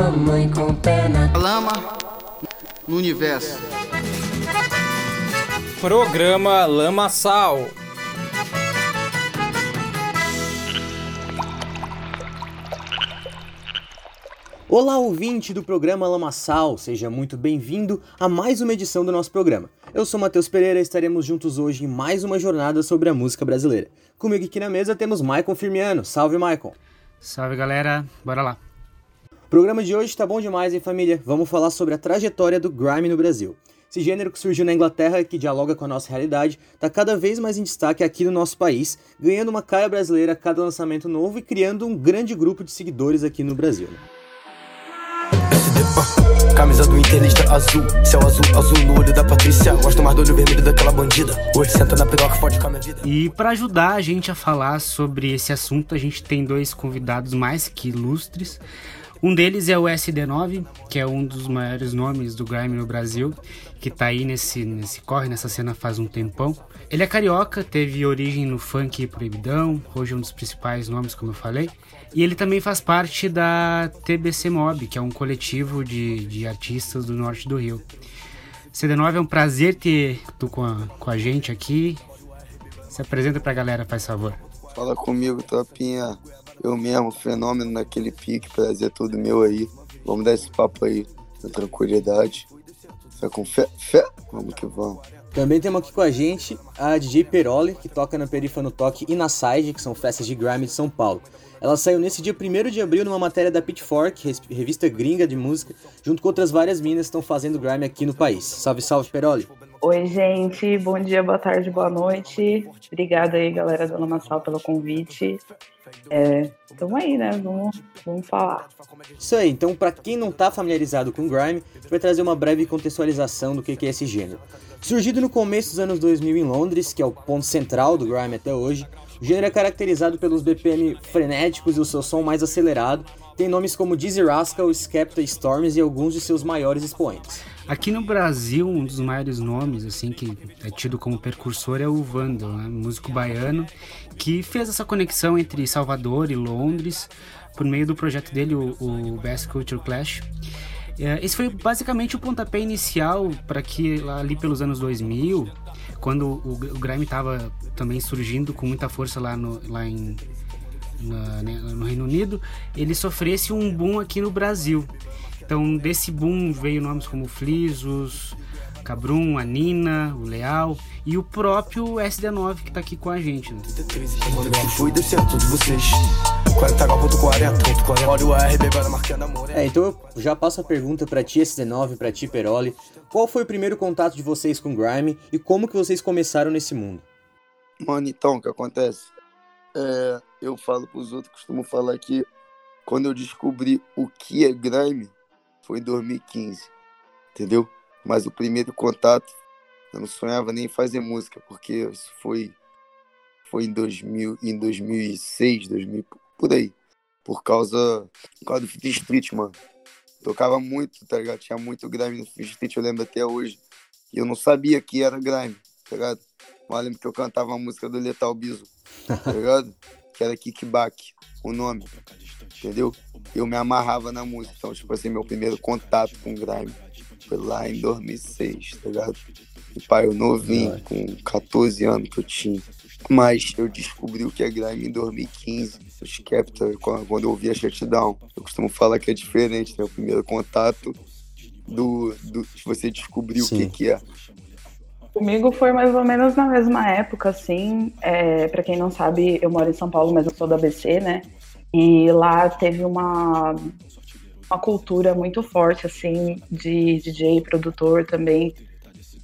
mamãe com perna. Lama no universo. Programa Lama Sal. Olá, ouvinte do programa Lamaçal, seja muito bem-vindo a mais uma edição do nosso programa. Eu sou Matheus Pereira e estaremos juntos hoje em mais uma jornada sobre a música brasileira. Comigo aqui na mesa temos Maicon Firmiano. Salve, Maicon! Salve, galera! Bora lá! O programa de hoje tá bom demais, hein, família? Vamos falar sobre a trajetória do grime no Brasil. Esse gênero que surgiu na Inglaterra e que dialoga com a nossa realidade está cada vez mais em destaque aqui no nosso país, ganhando uma cara brasileira a cada lançamento novo e criando um grande grupo de seguidores aqui no Brasil. Né? Camisa do Inter, azul, céu azul, azul no olho da Patrícia. Gosto mais do olho vermelho daquela bandida. Hoje senta na piroca, pode com a minha vida. E para ajudar a gente a falar sobre esse assunto, a gente tem dois convidados mais que ilustres. Um deles é o SD9, que é um dos maiores nomes do grime no Brasil, que tá aí nesse, nesse corre, nessa cena faz um tempão. Ele é carioca, teve origem no funk proibidão, hoje é um dos principais nomes, como eu falei. E ele também faz parte da TBC Mob, que é um coletivo de, de artistas do norte do Rio. CD9 é um prazer ter tu com a, com a gente aqui. Se apresenta pra galera, faz favor. Fala comigo, Topinha. Eu mesmo, fenômeno naquele pique, prazer todo meu aí. Vamos dar esse papo aí, na tranquilidade. Fé com fé, fé, vamos que vamos. Também temos aqui com a gente a DJ Peroli, que toca na Perifa no Toque e na Side, que são festas de grime de São Paulo. Ela saiu nesse dia 1 de abril numa matéria da Pitchfork, revista gringa de música, junto com outras várias minas que estão fazendo grime aqui no país. Salve, salve, Peroli! Oi, gente. Bom dia, boa tarde, boa noite. Obrigada aí, galera do Lamaçal, pelo convite. É, tamo aí, né? Vamos, vamos falar. Isso aí. Então, para quem não tá familiarizado com grime, a vai trazer uma breve contextualização do que é esse gênero. Surgido no começo dos anos 2000 em Londres, que é o ponto central do grime até hoje, o gênero é caracterizado pelos BPM frenéticos e o seu som mais acelerado. Tem nomes como Dizzy Rascal, Skepta Storms e alguns de seus maiores expoentes. Aqui no Brasil, um dos maiores nomes, assim, que é tido como precursor é o Vandal, né? músico baiano, que fez essa conexão entre Salvador e Londres por meio do projeto dele, o, o Best Culture Clash. É, esse foi basicamente o pontapé inicial para que ali pelos anos 2000, quando o, o grime estava também surgindo com muita força lá, no, lá em, na, né, no Reino Unido, ele sofresse um boom aqui no Brasil. Então, desse boom veio nomes como Flisos, Cabrum, a Nina, o Leal e o próprio SD9 que tá aqui com a gente. Né? É, então eu já passo a pergunta para ti SD9, para ti Peroli. Qual foi o primeiro contato de vocês com Grime e como que vocês começaram nesse mundo? Mano, então, o que acontece? É, eu falo pros outros, costumo falar que quando eu descobri o que é Grime, foi em 2015, entendeu? Mas o primeiro contato, eu não sonhava nem fazer música, porque isso foi, foi em, 2000, em 2006, 2000, por aí. Por causa, por causa do Fit Street, mano. Tocava muito, tá ligado? Tinha muito grime no Fit Street, eu lembro até hoje. E eu não sabia que era grime, tá ligado? Mas eu lembro que eu cantava a música do Letal Biso, tá ligado? que era Kickback, o nome, entendeu? Eu me amarrava na música, então, tipo assim, meu primeiro contato com grime foi lá em 2006, tá ligado? E pai, eu novinho, com 14 anos que eu tinha. Mas eu descobri o que é grime em 2015, o Skepta, quando eu ouvi a Shutdown. Eu costumo falar que é diferente, né? O primeiro contato do, do de você descobrir Sim. o que, que é. Comigo foi mais ou menos na mesma época, assim. É, para quem não sabe, eu moro em São Paulo, mas eu sou do ABC, né? E lá teve uma, uma cultura muito forte, assim, de DJ, produtor também,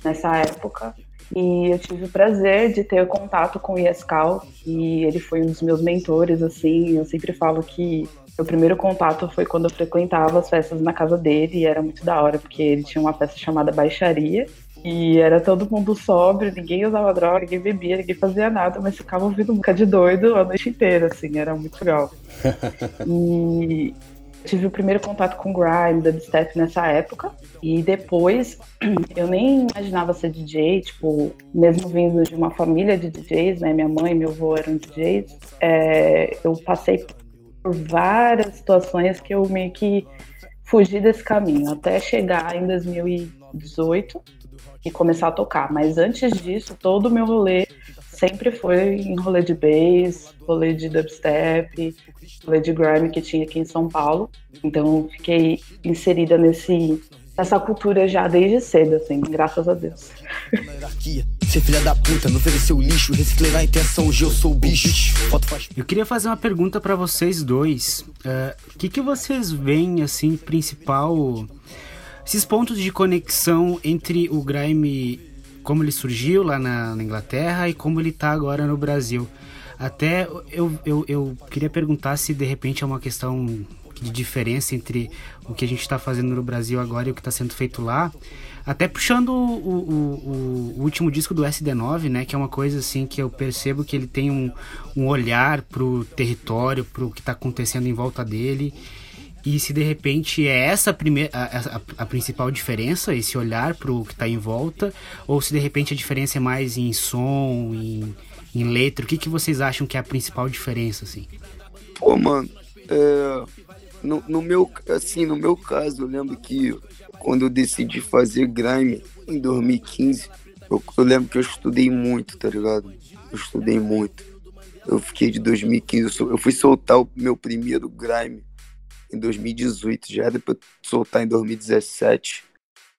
nessa época. E eu tive o prazer de ter contato com o Iescal, e ele foi um dos meus mentores, assim. Eu sempre falo que meu primeiro contato foi quando eu frequentava as festas na casa dele, e era muito da hora, porque ele tinha uma festa chamada Baixaria, e era todo mundo sóbrio, ninguém usava droga, ninguém bebia, ninguém fazia nada, mas ficava ouvindo música de doido a noite inteira, assim, era muito legal. e tive o primeiro contato com grime, dubstep nessa época, e depois eu nem imaginava ser DJ, tipo, mesmo vindo de uma família de DJs, né, minha mãe e meu avô eram DJs, é, eu passei por várias situações que eu meio que fugir desse caminho até chegar em 2018 e começar a tocar. Mas antes disso, todo o meu rolê sempre foi em rolê de bass, rolê de dubstep, rolê de grime que tinha aqui em São Paulo. Então fiquei inserida nesse nessa cultura já desde cedo, assim, graças a Deus. Ser filha da puta, não ofereceu lixo, reciclei na intenção, hoje eu sou o bicho. Eu queria fazer uma pergunta para vocês dois. O uh, que, que vocês veem, assim, principal. Esses pontos de conexão entre o grime, como ele surgiu lá na, na Inglaterra e como ele tá agora no Brasil. Até eu, eu, eu queria perguntar se de repente é uma questão de diferença entre o que a gente está fazendo no Brasil agora e o que está sendo feito lá. Até puxando o, o, o, último disco do SD9, né? Que é uma coisa assim que eu percebo que ele tem um, um olhar pro território, pro que está acontecendo em volta dele. E se de repente é essa a, primeira, a, a, principal diferença, esse olhar pro que está em volta, ou se de repente a diferença é mais em som, em, em letra, o que, que vocês acham que é a principal diferença, assim? Pô, mano, é, no, no, meu, assim, no meu caso, eu lembro que quando eu decidi fazer grime em 2015, eu, eu lembro que eu estudei muito, tá ligado? Eu estudei muito. Eu fiquei de 2015, eu, eu fui soltar o meu primeiro grime em 2018, já era pra soltar em 2017,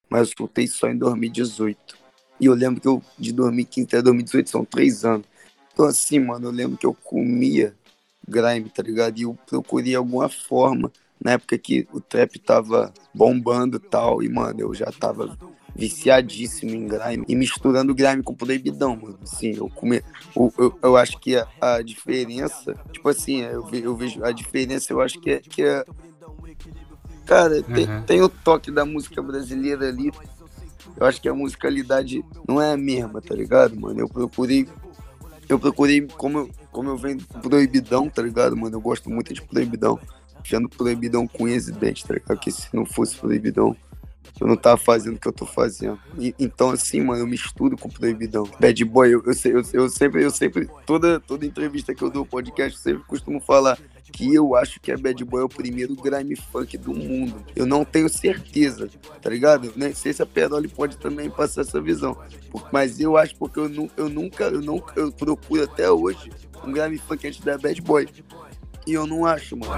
mas eu soltei só em 2018. E eu lembro que eu, de 2015 até 2018, são três anos. Então, assim, mano, eu lembro que eu comia grime, tá ligado? E eu procurei alguma forma, na época que o trap tava bombando e tal, e, mano, eu já tava viciadíssimo em grime e misturando grime com proibidão, mano. Assim, eu come... eu, eu, eu acho que a, a, diferença, tipo assim, eu, ve, eu vejo a diferença, eu acho que é. Que é... Cara, tem, uhum. tem o toque da música brasileira ali. Eu acho que a musicalidade não é a mesma, tá ligado, mano? Eu procurei. Eu procurei, como eu, como eu venho proibidão, tá ligado, mano? Eu gosto muito de proibidão. Tirando proibidão com exidente, tá ligado? Que se não fosse proibidão, eu não tava fazendo o que eu tô fazendo. E, então, assim, mano, eu misturo com proibidão. Bad boy, eu, eu, eu, sempre, eu sempre, toda, toda entrevista que eu dou podcast, eu sempre costumo falar que eu acho que a Bad Boy é o primeiro grime funk do mundo. Eu não tenho certeza, tá ligado? Nem sei se a Peroli pode também passar essa visão. Mas eu acho porque eu, eu nunca, eu nunca, eu procuro até hoje um grave funk antes da Bad Boy. E eu não acho, mano.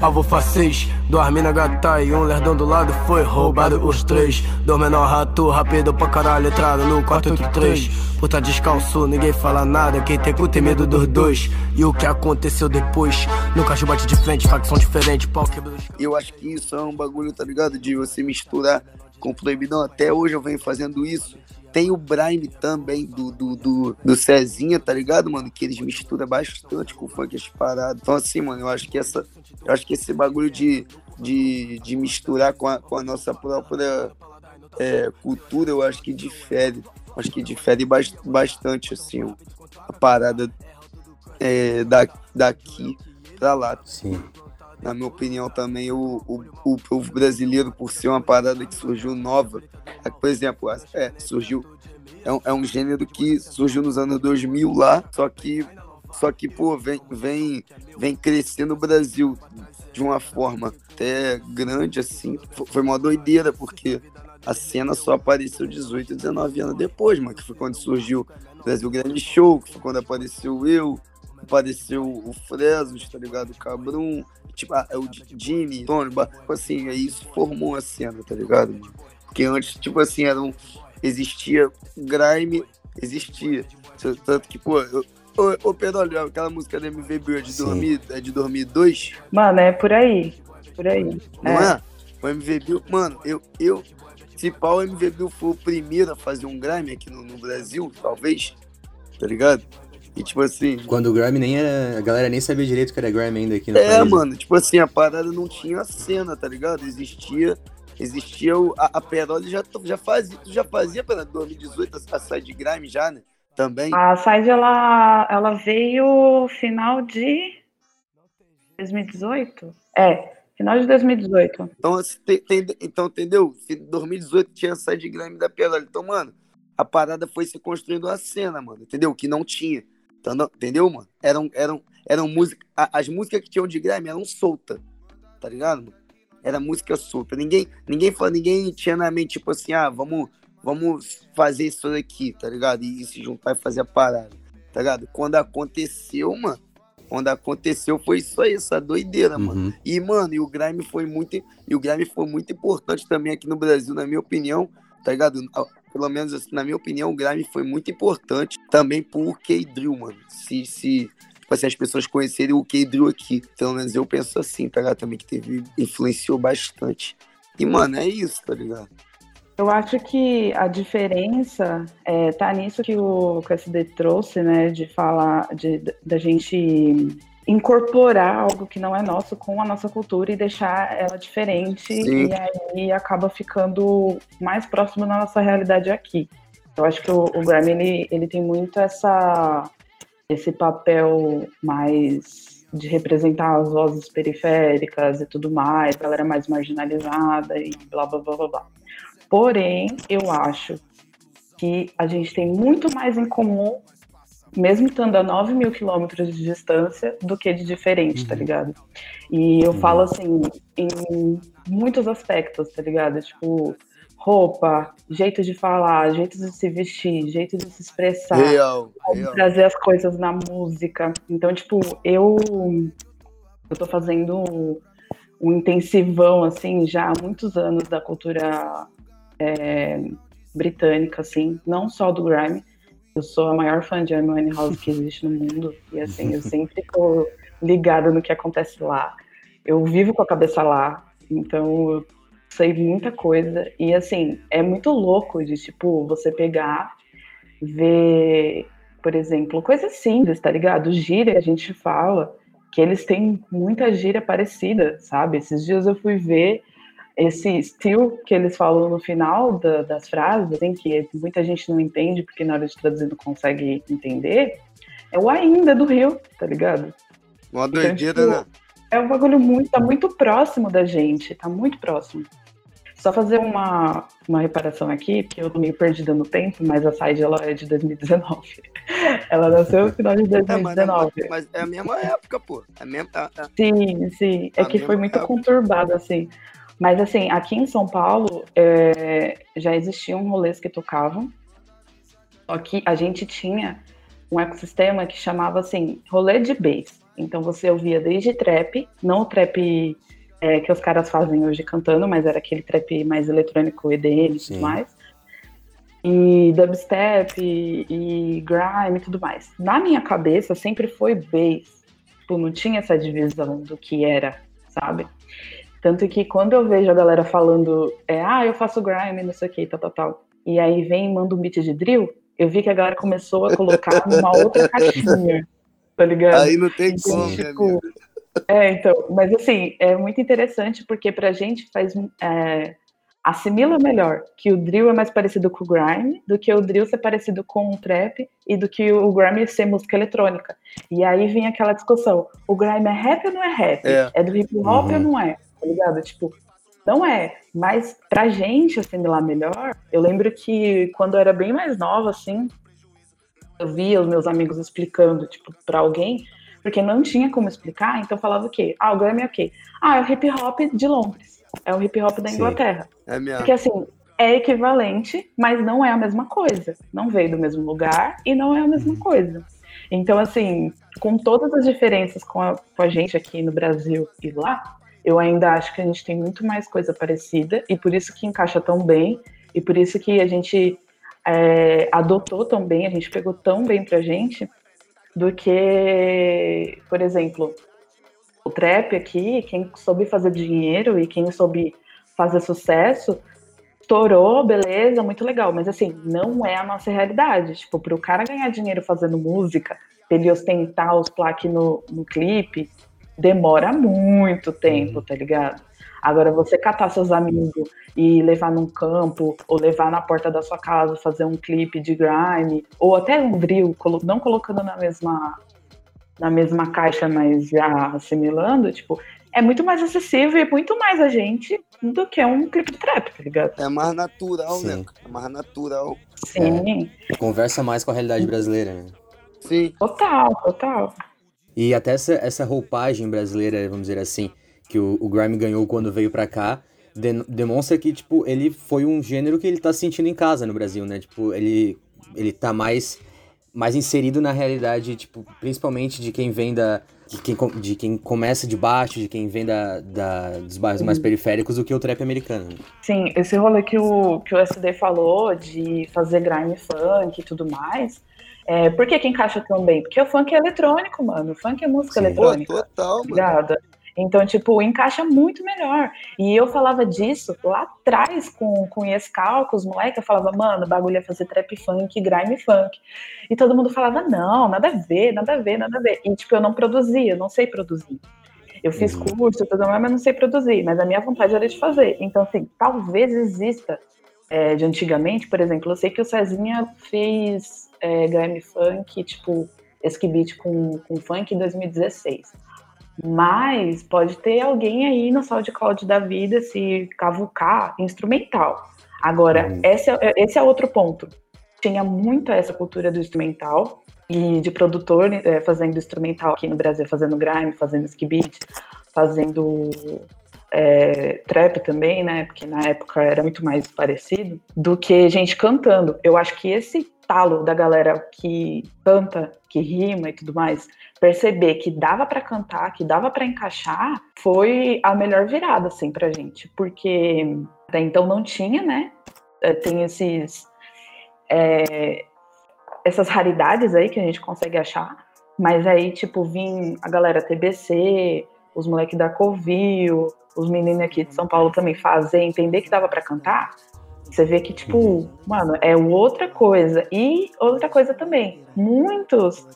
Alvo 6, duas mina gata e um lerdão do lado foi roubado os três. Dois menor rato, rápido pra caralho, entrada no 483. Puta descalço, ninguém fala nada, quem tem cu tem medo dos dois. E o que aconteceu depois? Nunca bate de frente, facção diferente, pau quebrou. Eu acho que isso é um bagulho, tá ligado? De você misturar com proibidão. Até hoje eu venho fazendo isso. Tem o Brime também, do, do, do, do Cezinha, tá ligado, mano? Que eles misturam bastante com o funk as paradas. Então, assim, mano, eu acho que essa. Eu acho que esse bagulho de, de, de misturar com a, com a nossa própria é, cultura, eu acho que difere. Acho que difere bastante, assim, a parada é, da, daqui pra lá. Sim na minha opinião, também o, o, o povo brasileiro, por ser uma parada que surgiu nova, é, por exemplo, é, surgiu. É um, é um gênero que surgiu nos anos 2000 lá, só que, só que pô, vem, vem, vem crescendo o Brasil de uma forma até grande, assim. Foi uma doideira, porque a cena só apareceu 18, 19 anos depois, mano, que foi quando surgiu o Brasil Grande Show, que foi quando apareceu eu, apareceu o Fresno, tá ligado? O Cabrum, tipo, ah, o Jimmy, Tony, tipo assim, aí isso formou a cena, tá ligado, mano? Porque antes, tipo assim, era um, existia grime, existia. Tanto que, pô, eu, Ô, ô Pedro, olha, aquela música da MVB é de, dormir, é de 2002? Mano, é por aí. Por aí. Não é? é? O MVB, mano, eu, eu. Se pau, o MVB foi o primeiro a fazer um grime aqui no, no Brasil, talvez, tá ligado? E tipo assim. Quando o Grime nem era. A galera nem sabia direito que era Grime ainda aqui no É, país. mano, tipo assim, a parada não tinha cena, tá ligado? Existia. Existia o. A, a Peroli já, já fazia. Tu já fazia pela 2018 a, a side Grime já, né? Também. A side ela, ela veio final de 2018? É, final de 2018. Então, assim, tem, tem, então entendeu? 2018 tinha a side Grime da Peroli. Então, mano, a parada foi se construindo a cena, mano, entendeu? Que não tinha. Entendeu, mano? Eram, eram, eram músicas. As músicas que tinham de Grime eram soltas. Tá ligado, mano? Era música solta. Ninguém, ninguém, falou, ninguém tinha na mente, tipo assim, ah, vamos, vamos fazer isso daqui, tá ligado? E, e se juntar e fazer a parada, tá ligado? Quando aconteceu, mano, quando aconteceu foi isso aí, essa doideira, Uhum. mano. E, mano, e o grime foi muito. E o grime foi muito importante também aqui no Brasil, na minha opinião, tá ligado? Pelo menos assim, na minha opinião, o grime foi muito importante também pro K-Drill, mano. Se, se, tipo assim, as pessoas conhecerem o K-Drill aqui. Pelo menos eu penso assim, tá ligado? Também que teve, influenciou bastante. E, mano, é isso, tá ligado? Eu acho que a diferença é, tá nisso que o, que o SD trouxe, né? De falar, de, da gente incorporar algo que não é nosso com a nossa cultura e deixar ela diferente Sim. e aí acaba ficando mais próximo da nossa realidade aqui. Eu acho que o, o Grammy ele, ele tem muito essa esse papel mais de representar as vozes periféricas e tudo mais, galera mais marginalizada e blá blá blá blá blá. Porém, eu acho que a gente tem muito mais em comum, mesmo estando a 9 mil quilômetros de distância, do que de diferente, tá ligado? E eu falo assim, em muitos aspectos, tá ligado? Tipo, roupa, jeito de falar, jeito de se vestir, jeito de se expressar Real, real. trazer as coisas na música. Então, tipo, eu eu tô fazendo um intensivão assim já há muitos anos da cultura é, britânica, assim, não só do grime. Eu sou a maior fã de Amy House que existe no mundo e assim eu sempre tô ligada no que acontece lá. Eu vivo com a cabeça lá, então eu sei muita coisa e assim é muito louco de tipo você pegar ver, por exemplo, coisas simples, tá ligado? Gíria que a gente fala, que eles têm muita gíria parecida, sabe? Esses dias eu fui ver esse still que eles falam no final da- das frases, assim, que muita gente não entende, porque na hora de traduzir não consegue entender, é o ainda do Rio, tá ligado? Uma Então, doideira, tipo, né? É um bagulho muito, tá muito próximo da gente, tá muito próximo. Só fazer uma, uma reparação aqui, porque eu tô meio perdida no tempo, mas a Side ela é de 2019. ela nasceu no final de É, mas, 2019. mas- é a mesma época, pô. É a- a- Sim, sim. É A que foi muito época. conturbado, assim. Mas, assim, aqui em São Paulo, é, já existiam rolês que tocavam. Só que a gente tinha um ecossistema que chamava, assim, rolê de bass. Então, você ouvia desde trap, não o trap é, que os caras fazem hoje cantando, mas era aquele trap mais eletrônico, EDM e tudo mais. E dubstep, e, e grime e tudo mais. Na minha cabeça, sempre foi bass tipo, não tinha essa divisão do que era, sabe? Tanto que quando eu vejo a galera falando, é, ah, eu faço grime, não sei o que, tal, tal, tal, e aí vem e manda um beat de drill, eu vi que a galera começou a colocar numa outra caixinha, tá ligado? Aí não tem Então, como, tipo. É, então, mas assim, é muito interessante porque pra gente faz. é, assimila melhor que o drill é mais parecido com o grime do que o drill ser parecido com o trap e do que o grime ser música eletrônica. E aí vem aquela discussão: o grime é rap ou não é rap? É. do hip hop Uhum. ou não é? Tá ligado? Tipo, não é. Mas pra gente assimilar melhor, eu lembro que quando eu era bem mais nova, assim, eu via os meus amigos explicando, tipo, pra alguém, porque não tinha como explicar, então eu falava o quê? Ah, o Grammy é o quê? Ah, é o hip hop de Londres. É o hip hop da Sim. Inglaterra. É mesmo. Porque assim, é equivalente, mas não é a mesma coisa. Não veio do mesmo lugar e não é a mesma coisa. Então, assim, com todas as diferenças com a, com a gente aqui no Brasil e lá, eu ainda acho que a gente tem muito mais coisa parecida e por isso que encaixa tão bem e por isso que a gente é, adotou tão bem, a gente pegou tão bem pra gente do que, por exemplo, o trap aqui, quem soube fazer dinheiro e quem soube fazer sucesso, estourou, beleza, muito legal, mas assim, não é a nossa realidade. Tipo, para o cara ganhar dinheiro fazendo música, ele ostentar os plaques no, no clipe, demora muito tempo, tá ligado? Agora, você catar seus amigos e levar num campo, ou levar na porta da sua casa, fazer um clipe de grime, ou até um drill, colo- não colocando na mesma, na mesma caixa, mas já assimilando, tipo, é muito mais acessível e muito mais a gente do que um clipe de trap, tá ligado? É mais natural, Sim. né? É mais natural. Sim, Conversa mais com a realidade brasileira, né? Sim. total, total. E até essa, essa roupagem brasileira, vamos dizer assim, que o, o grime ganhou quando veio pra cá, de, demonstra que, tipo, ele foi um gênero que ele tá sentindo em casa no Brasil, né? Tipo, ele, ele tá mais, mais inserido na realidade, tipo, principalmente de quem vem da, de quem, de quem começa de baixo, de quem vem da, da dos bairros mais periféricos, do que o trap americano. né? Sim, esse rolê que o, que o SD falou de fazer grime funk e tudo mais. É, por que, que encaixa tão bem? Porque o funk é eletrônico, mano. O funk é música Sim. eletrônica. Pô, total, mano. Então, tipo, encaixa muito melhor. E eu falava disso lá atrás com, com Yescal, com os moleques. Eu falava, mano, o bagulho é fazer trap funk, grime funk. E todo mundo falava, não, nada a ver, nada a ver, nada a ver. E, tipo, eu não produzia, eu não sei produzir. Eu fiz Uhum. curso tudo mais, mas não sei produzir. Mas a minha vontade era de fazer. Então, assim, talvez exista é, de antigamente, por exemplo, eu sei que o Cezinha fez é, grime funk, tipo, esse beat com, com funk em 2016. Mas pode ter alguém aí no SoundCloud da vida se cavucar instrumental. Agora, Uhum. esse, é, esse é outro ponto. Tinha muito essa cultura do instrumental e de produtor é, fazendo instrumental aqui no Brasil, fazendo grime, fazendo ski beat, fazendo é, trap também, né? Porque na época era muito mais parecido do que gente cantando. Eu acho que esse talo da galera que canta, que rima e tudo mais, perceber que dava pra cantar, que dava pra encaixar, foi a melhor virada assim pra gente, porque até então não tinha, né? É, Tem esses é, essas raridades aí que a gente consegue achar, mas aí tipo vim a galera TBC, os moleques da Covil, os meninos aqui de São Paulo também fazer, entender que dava pra cantar. Você vê que, tipo, mano, é outra coisa. E outra coisa também, muitos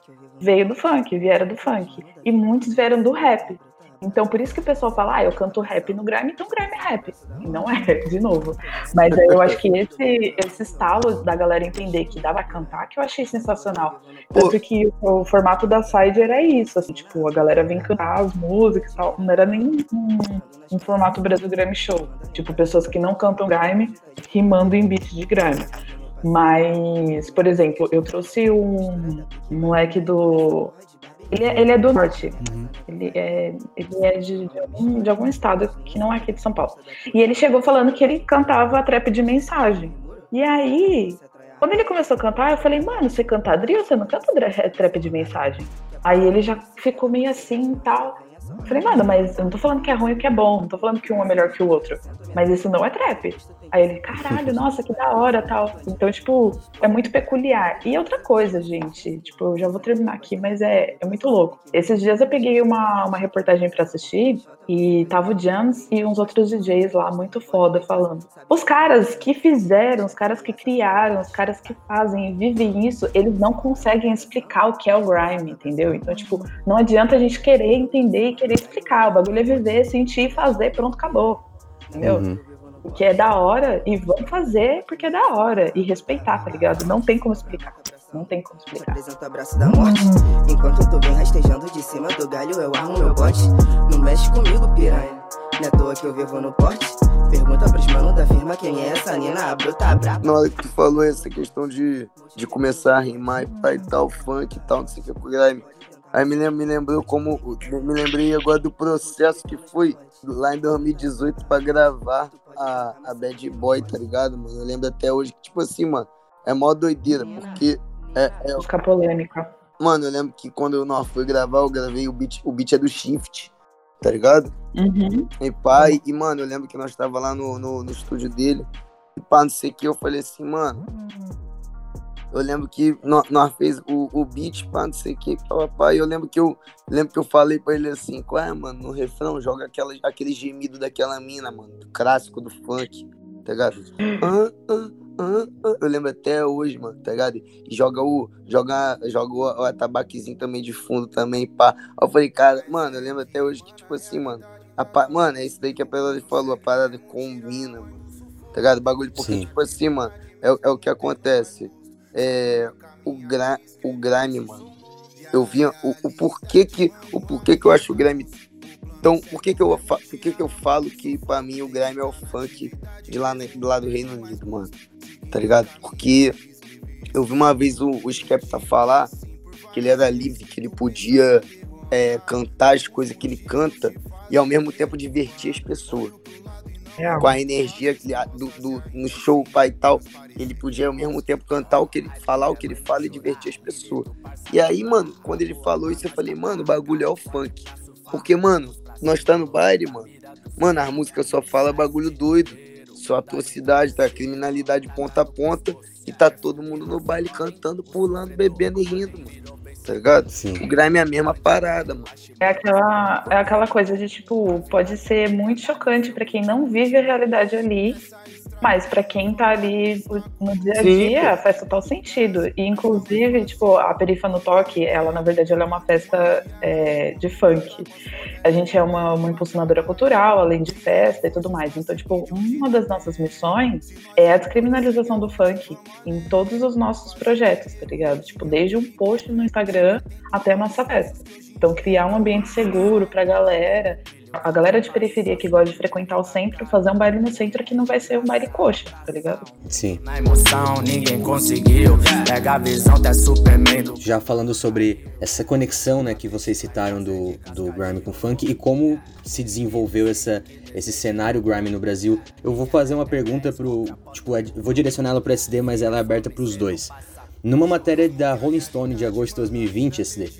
veio do funk, vieram do funk. E muitos vieram do rap. Então, por isso que o pessoal fala, ah, eu canto rap no grime, então grime é rap. E não é, de novo. Mas eu acho que esse, esse estalo da galera entender que dava a cantar, que eu achei sensacional. Tanto que o, formato da side era isso, assim, tipo, a galera vem cantar as músicas e tal. Não era nem um, um formato Brasil Grime Show. Tipo, pessoas que não cantam grime, rimando em beat de grime. Mas, por exemplo, eu trouxe um moleque do. Ele é, ele é do norte. Ele é, ele é de, de algum, de algum estado que não é aqui de São Paulo. E ele chegou falando que ele cantava trap de mensagem. E aí, quando ele começou a cantar, eu falei, mano, você canta drill, você não canta dra- trap de mensagem. Aí ele já ficou meio assim e tal. Eu falei, mano, mas eu não tô falando que é ruim ou que é bom, não tô falando que um é melhor que o outro. Mas isso não é trap. Aí ele, caralho, nossa, que da hora tal. Então, tipo, é muito peculiar. E outra coisa, gente, tipo, eu já vou terminar aqui, mas é, é muito louco. Esses dias eu peguei uma, uma reportagem pra assistir e tava o Jams e uns outros DJs lá, muito foda, falando. Os caras que fizeram, os caras que criaram, os caras que fazem e vivem isso, eles não conseguem explicar o que é o grime, entendeu? Então, tipo, não adianta a gente querer entender e querer explicar. O bagulho é viver, sentir, fazer, pronto, acabou. Entendeu? Uhum. O que é da hora e vamos fazer porque é da hora. E respeitar, tá ligado? Não tem como explicar. Não tem como explicar. Apresenta o abraço da morte. Enquanto tu vem rastejando de cima do galho, eu armo meu bote. Não mexe comigo, piranha. Não é à toa que eu vivo no porte. Pergunta pros mano da firma quem é essa Nina. A bruta braba. Na hora que tu falou essa questão de, de começar a rimar e tal, funk e tal, não sei o que, com grime. Aí me, lem- me lembrou como. Me lembrei agora do processo que foi lá em 2018 pra gravar a, a Bad Boy, tá ligado, mano? Eu lembro até hoje que, tipo assim, mano, é mó doideira, porque. É, é, Fica polêmica. mano, eu lembro que quando eu não fui gravar, eu gravei o beat, o beat é do Shift, tá ligado? Uhum. E e, e, mano, eu lembro que nós tava lá no, no, no estúdio dele, e pá, não sei o que, eu falei assim, mano. Eu lembro que nó- nós fez o, o beat, pá, não sei o que, pá, pá, pá, e eu lembro que eu lembro que eu falei pra ele assim, qual é, mano, no refrão, joga aquela, aquele gemido daquela mina, mano, do clássico do funk, tá ligado? Ah, ah, ah, ah. Eu lembro até hoje, mano, tá ligado? E joga o. Joga, joga o, o atabaquezinho também de fundo também, pá. Aí eu falei, cara, mano, eu lembro até hoje que, tipo assim, mano. A, pa- mano, é isso daí que a parada falou, a parada combina, mano. Tá ligado? O bagulho, porque, Sim. tipo assim, mano, é, é o que acontece. É. O, gra, o grime, mano. Eu vi o, o porquê que. O porquê que eu acho o grime. Então, por que que eu, por que que eu falo que pra mim o grime é o funk de lá, ne- do lado do Reino Unido, mano? Tá ligado? Porque eu vi uma vez o, o Skepta falar que ele era livre, que ele podia é, cantar as coisas que ele canta. e ao mesmo tempo divertir as pessoas. É. Com a energia do, do, no show, pai e tal. Ele podia ao mesmo tempo cantar o que ele falar, o que ele fala e divertir as pessoas. E aí, mano, quando ele falou isso, eu falei, mano, o bagulho é o funk. Porque, mano, nós tá no baile, mano. Mano, a música só fala bagulho doido. Só atrocidade, tá? Criminalidade ponta a ponta. E tá todo mundo no baile cantando, pulando, bebendo e rindo, mano tá ligado? Sim. O grime é a mesma parada, mano. É aquela, é aquela coisa de, tipo, pode ser muito chocante para quem não vive a realidade ali, mas para quem tá ali no dia a dia, Sim. faz total sentido. E, inclusive, tipo, a Perifa no Toque, ela, na verdade, ela é uma festa é, de funk. A gente é uma, uma impulsionadora cultural, além de festa e tudo mais. Então, tipo, uma das nossas missões é a descriminalização do funk em todos os nossos projetos, tá ligado? Tipo, desde um post no Instagram até a nossa festa. Então, criar um ambiente seguro pra galera a galera de periferia que gosta de frequentar o centro, fazer um baile no centro que não vai ser um baile coxa, tá ligado? Sim. Na emoção, ninguém conseguiu. Pega a visão da Superman. Já falando sobre essa conexão, né, que vocês citaram do, do grime com funk e como se desenvolveu essa, esse cenário grime no Brasil, eu vou fazer uma pergunta pro, tipo, vou direcioná-la pro SD, mas ela é aberta para os dois. Numa matéria da Rolling Stone de agosto de 2020, SD,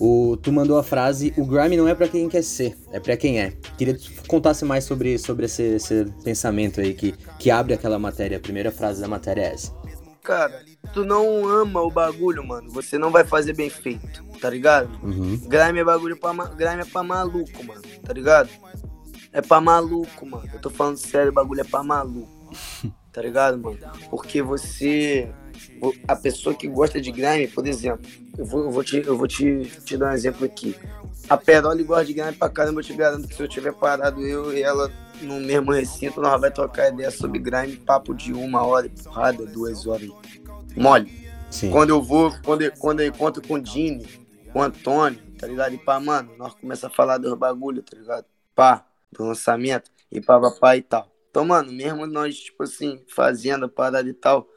o, tu mandou a frase: o grime não é para quem quer ser, é para quem é. Queria que tu contasse mais sobre, sobre esse, esse, pensamento aí que, que abre aquela matéria. A primeira frase da matéria é essa. Cara, tu não ama o bagulho, mano. Você não vai fazer bem feito, tá ligado? Uhum. Grime é bagulho pra, grime é pra maluco, mano, tá ligado? É pra maluco, mano. Eu tô falando sério, o bagulho é pra maluco. Tá ligado, mano? Porque você a pessoa que gosta de grime, por exemplo, eu vou, eu vou, te, eu vou te, te dar um exemplo aqui. A Peroli gosta de grime pra caramba, eu te garanto que se eu tiver parado eu e ela no mesmo recinto, nós vamos trocar ideia sobre grime, papo de uma hora, porrada, duas horas. Mole. Sim. Quando eu vou, quando eu, quando eu encontro com o Dini, com o Antônio, tá ligado? E pá, mano, nós começamos a falar dos bagulho, tá ligado? Pá, do lançamento, e pá, pá, e tal. Então, mano, mesmo nós, tipo assim, fazendo a parada e tal,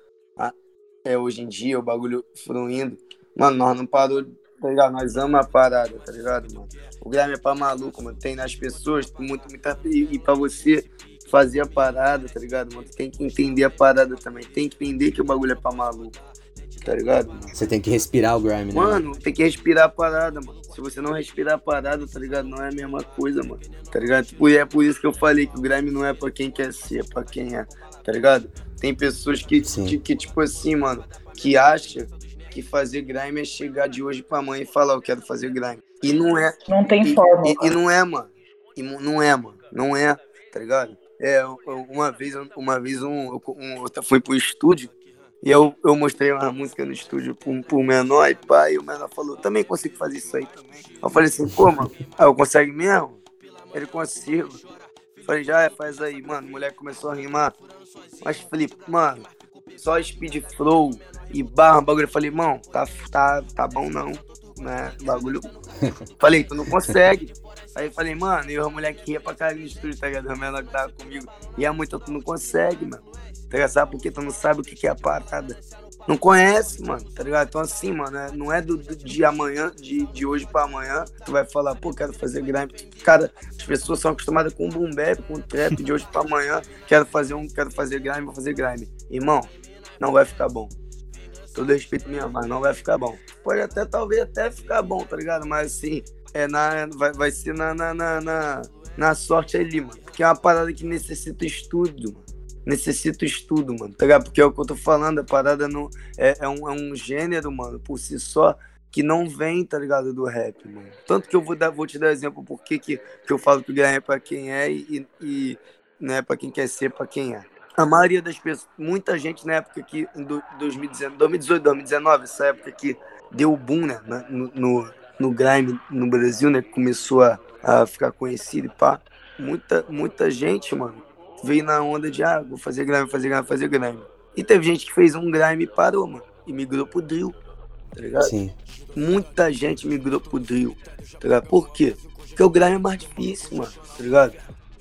é, hoje em dia, o bagulho fluindo. Mano, nós não parou, tá ligado? Nós amamos a parada, tá ligado, mano? O Grêmio é pra maluco, mano. Tem nas pessoas, muito, muita. E pra você fazer a parada, tá ligado, mano? Tem que entender a parada também. Tem que entender que o bagulho é pra maluco. Tá ligado? Mano? Você tem que respirar o grime, né? Mano, tem que respirar a parada, mano. Se você não respirar a parada, tá ligado? Não é a mesma coisa, mano. Tá ligado? Tipo, é por isso que eu falei que o grime não é pra quem quer ser, é pra quem é. Tá ligado? Tem pessoas que, que, que, tipo assim, mano, que acha que fazer grime é chegar de hoje pra amanhã e falar, eu quero fazer grime. E não é. Não tem forma. E, e, não é, mano. E não é, mano. Não é, tá ligado? É, uma vez, uma vez um, um, eu fui pro estúdio e eu, eu mostrei uma música no estúdio pro, pro menor e pai, e o menor falou, também consigo fazer isso aí também. Eu falei assim, pô, mano, ah, eu consigo mesmo? Ele consigo. Falei, já é, faz aí, mano. O moleque começou a rimar. Mas falei, mano, só speed flow e barra, bagulho. Eu falei, irmão, tá, tá, tá bom não, né? Bagulho. falei, tu não consegue. Aí eu falei, mano, e o moleque ia pra caralho no estúdio, tá ligado? O menor que tava comigo. E é muito, tu não consegue, mano. Tá ligado? Sabe por quê? Tu não sabe o que, que é a parada não conhece, mano, tá ligado? Então, assim, mano, é, não é do, do, de amanhã, de, de hoje pra amanhã, tu vai falar, pô, quero fazer grime. Cara, as pessoas são acostumadas com boom bap, com trap, de hoje pra amanhã, quero fazer um, quero fazer grime, vou fazer grime. Irmão, não vai ficar bom. Todo respeito minha, mas não vai ficar bom. Pode até, talvez até ficar bom, tá ligado? Mas, assim, é na, vai, vai ser na, na, na, na, na sorte ali, mano. Porque é uma parada que necessita estudo, mano necessita estudo, mano, tá ligado? Porque é o que eu tô falando, a parada não, é, é, um, é um gênero, mano, por si só, que não vem, tá ligado, do rap, mano. Tanto que eu vou, dar, vou te dar exemplo por que, que eu falo que o é pra quem é e, e né, pra quem quer ser, pra quem é. A maioria das pessoas, muita gente na época que, em 2019, 2018, 2019, essa época que deu o boom, né, no, no, no grime no Brasil, né, começou a, a ficar conhecido e pá. Muita, muita gente, mano, veio na onda de, ah, vou fazer grime, fazer grime, fazer grime. E teve gente que fez um grime e parou, mano. E migrou pro drill, tá ligado? Sim. Muita gente migrou pro drill, tá ligado? Por quê? Porque o grime é mais difícil, mano, tá ligado?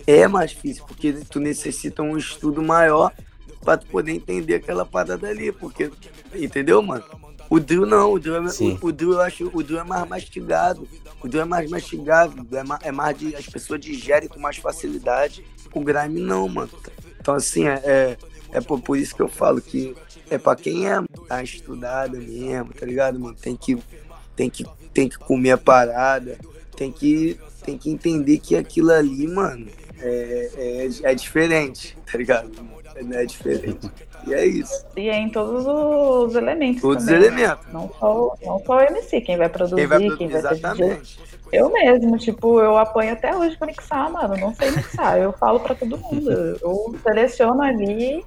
É mais difícil, porque tu necessita um estudo maior pra tu poder entender aquela parada ali, porque, entendeu, mano? O drill não, o drill, é, Sim. o, o drill eu acho, o drill é mais mastigado. O drill é mais mastigado, é mais, é mais de, as pessoas digerem com mais facilidade. O grime não, mano. Então assim, é, é, é por, por isso que eu falo que é pra quem é tá estudada mesmo, tá ligado, mano? Tem que, tem que, tem que comer a parada, tem que, tem que entender que aquilo ali, mano, é, é, é diferente, tá ligado? É, é diferente. E é isso. E é em todos os elementos Todos os também. elementos. Não só, não só o MC, quem vai produzir, Quem vai quem produzir, vai ser DJ. exatamente. Eu mesmo, tipo, eu apanho até hoje pra mixar, mano. Não sei mixar. Eu falo pra todo mundo. Eu seleciono ali,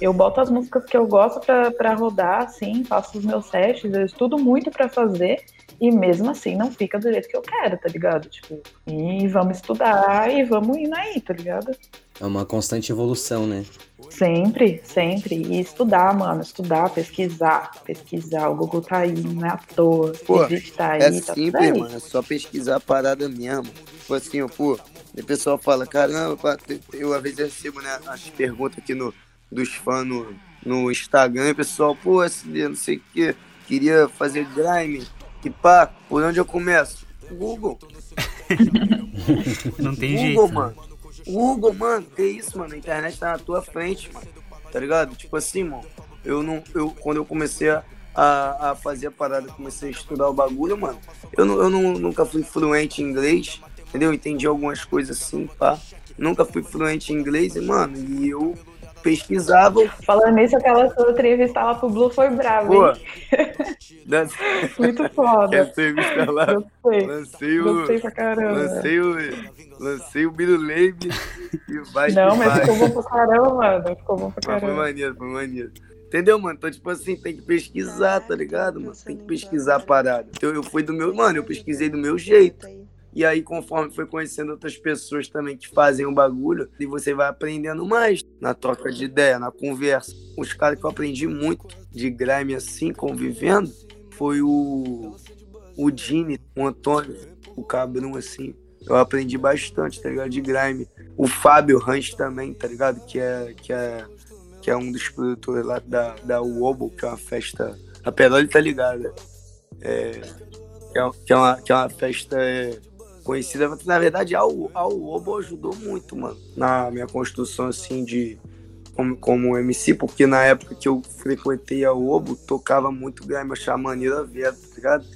eu boto as músicas que eu gosto pra, pra rodar, assim, faço os meus testes, eu estudo muito pra fazer. E mesmo assim não fica do jeito que eu quero, tá ligado? Tipo, e vamos estudar e vamos indo aí, tá ligado? É uma constante evolução, né? Sempre, sempre. E estudar, mano. Estudar, pesquisar. Pesquisar. O Google tá aí, não é à toa. Pô, tá aí, É tá simples, aí. mano. É só pesquisar a parada mesmo. Tipo assim, ó, pô, o pessoal fala, caramba, eu às vezes recebo né, as perguntas aqui no, dos fãs no, no Instagram, e o pessoal, pô, SD, não sei o que, queria fazer grime, e pá, por onde eu começo? Google. Não tem Google, jeito. né? mano. Google, mano, que isso, mano? A internet tá na tua frente, mano. Tá ligado? Tipo assim, mano. Eu não. Eu, quando eu comecei a, a, a fazer a parada, comecei a estudar o bagulho, mano. Eu, não, eu não, nunca fui fluente em inglês, entendeu? Entendi algumas coisas assim, pá. Nunca fui fluente em inglês, e, mano, e eu pesquisava. Falando nisso, aquela sua entrevista lá pro Blue foi brava, Pô, das- Muito foda. essa entrevista lá, Gostei. lancei o. Gostei pra caramba. Lancei o. Lancei o Biruleibe e vai Não, mas vai. ficou bom pra caramba, mano. Ficou bom pra Mas foi caramba. maneiro, foi maneiro. Entendeu, mano? Então, tipo assim, tem que pesquisar, tá ligado, mano? Tem que pesquisar a parada. Então, eu fui do meu. Mano, eu pesquisei do meu jeito. E aí, conforme foi conhecendo outras pessoas também que fazem o bagulho, e você vai aprendendo mais na troca de ideia, na conversa. Os caras que eu aprendi muito de grime assim, convivendo, foi o. O Dini, o Antônio, o Cabrão, assim. Eu aprendi bastante, tá ligado? De grime. O Fábio Ranch também, tá ligado? Que é. Que é que é um dos produtores lá da, da Uobo, que é uma festa. A Peroli tá ligada. É, que, é, é uma, que é uma festa é, conhecida. Na verdade, a, Uobo ajudou muito, mano, na minha construção, assim, de. Como, como MC, porque na época que eu frequentei a Uobo, tocava muito grime, eu achava maneiro a ver, tá ligado?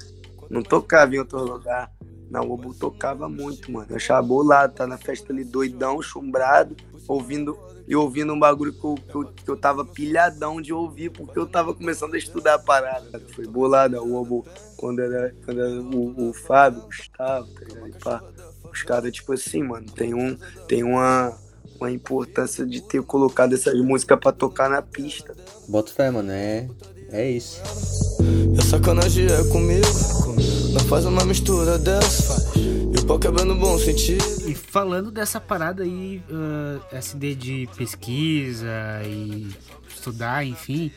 Não tocava em outro lugar. Na Uobo tocava muito, mano. Eu achava bolado, tá na festa ali doidão, chumbrado, ouvindo e ouvindo um bagulho que eu, que, eu, que eu tava pilhadão de ouvir, porque eu tava começando a estudar a parada. Foi bolada, o Obo, quando era, quando era o, o Fábio, o Gustavo, tá ligado? E pá, os caras, tipo assim, mano, tem, um, tem uma, uma importância de ter colocado essas músicas pra tocar na pista. Bota fé, mano. É, é isso. E a sacanagem é comigo. Não faz uma mistura dessa. O pau quebra no bom sentido. E falando dessa parada aí, ah, SD de pesquisa e estudar, enfim,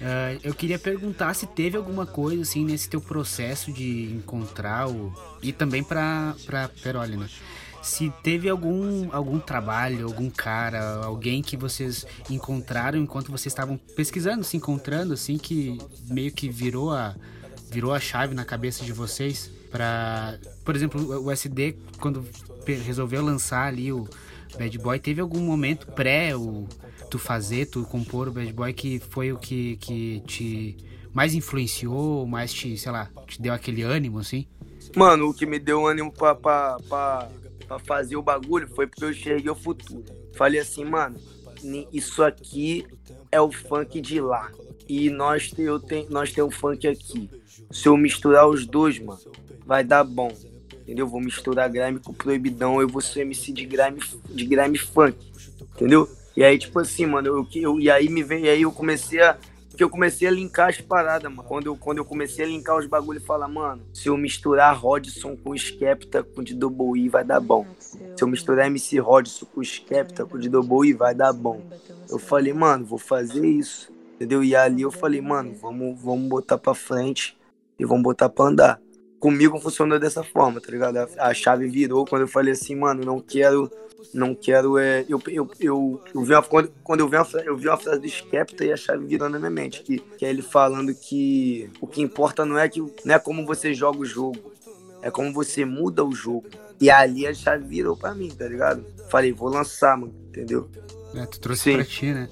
ah, eu queria perguntar se teve alguma coisa assim nesse teu processo de encontrar o. E também pra, pra Peroli, né? Se teve algum, algum trabalho, algum cara, alguém que vocês encontraram enquanto vocês estavam pesquisando, se encontrando, assim, que meio que virou a, virou a chave na cabeça de vocês para, por exemplo, o SD quando resolveu lançar ali o Bad Boy, teve algum momento pré o tu fazer, tu compor o Bad Boy que foi o que, que te mais influenciou, mais te, sei lá, te deu aquele ânimo assim? Mano, o que me deu ânimo pra, fazer o bagulho foi porque eu cheguei ao futuro. Falei assim, mano, isso aqui é o funk de lá. E nós, eu tem, nós temos funk aqui. Se eu misturar os dois, mano, vai dar bom. Entendeu? Vou misturar grime com proibidão, eu vou ser MC de grime, de grime funk. Entendeu? E aí, tipo assim, mano, eu, eu, e aí me veio, e aí eu comecei a. Porque eu comecei a linkar as paradas, mano. Quando eu, quando eu comecei a linkar os bagulho e falar, mano, se eu misturar Rodson com Skepta com de Double E, vai dar bom. Se eu misturar MC Rodson com Skepta com de Double E, vai dar bom. Eu falei, mano, vou fazer isso. Entendeu? E ali eu falei, mano, vamos, vamos botar pra frente e vamos botar pra andar. Comigo funcionou dessa forma, tá ligado? A, a chave virou quando eu falei assim, mano, não quero não quero é eu, eu, eu, eu vi uma, quando, quando eu vi uma, eu vi uma frase do Skepta e a chave virou na minha mente que, que é ele falando que o que importa não é que não é como você joga o jogo é como você muda o jogo e ali a chave virou pra mim tá ligado falei vou lançar mano entendeu é, tu trouxe Sim. pra ti né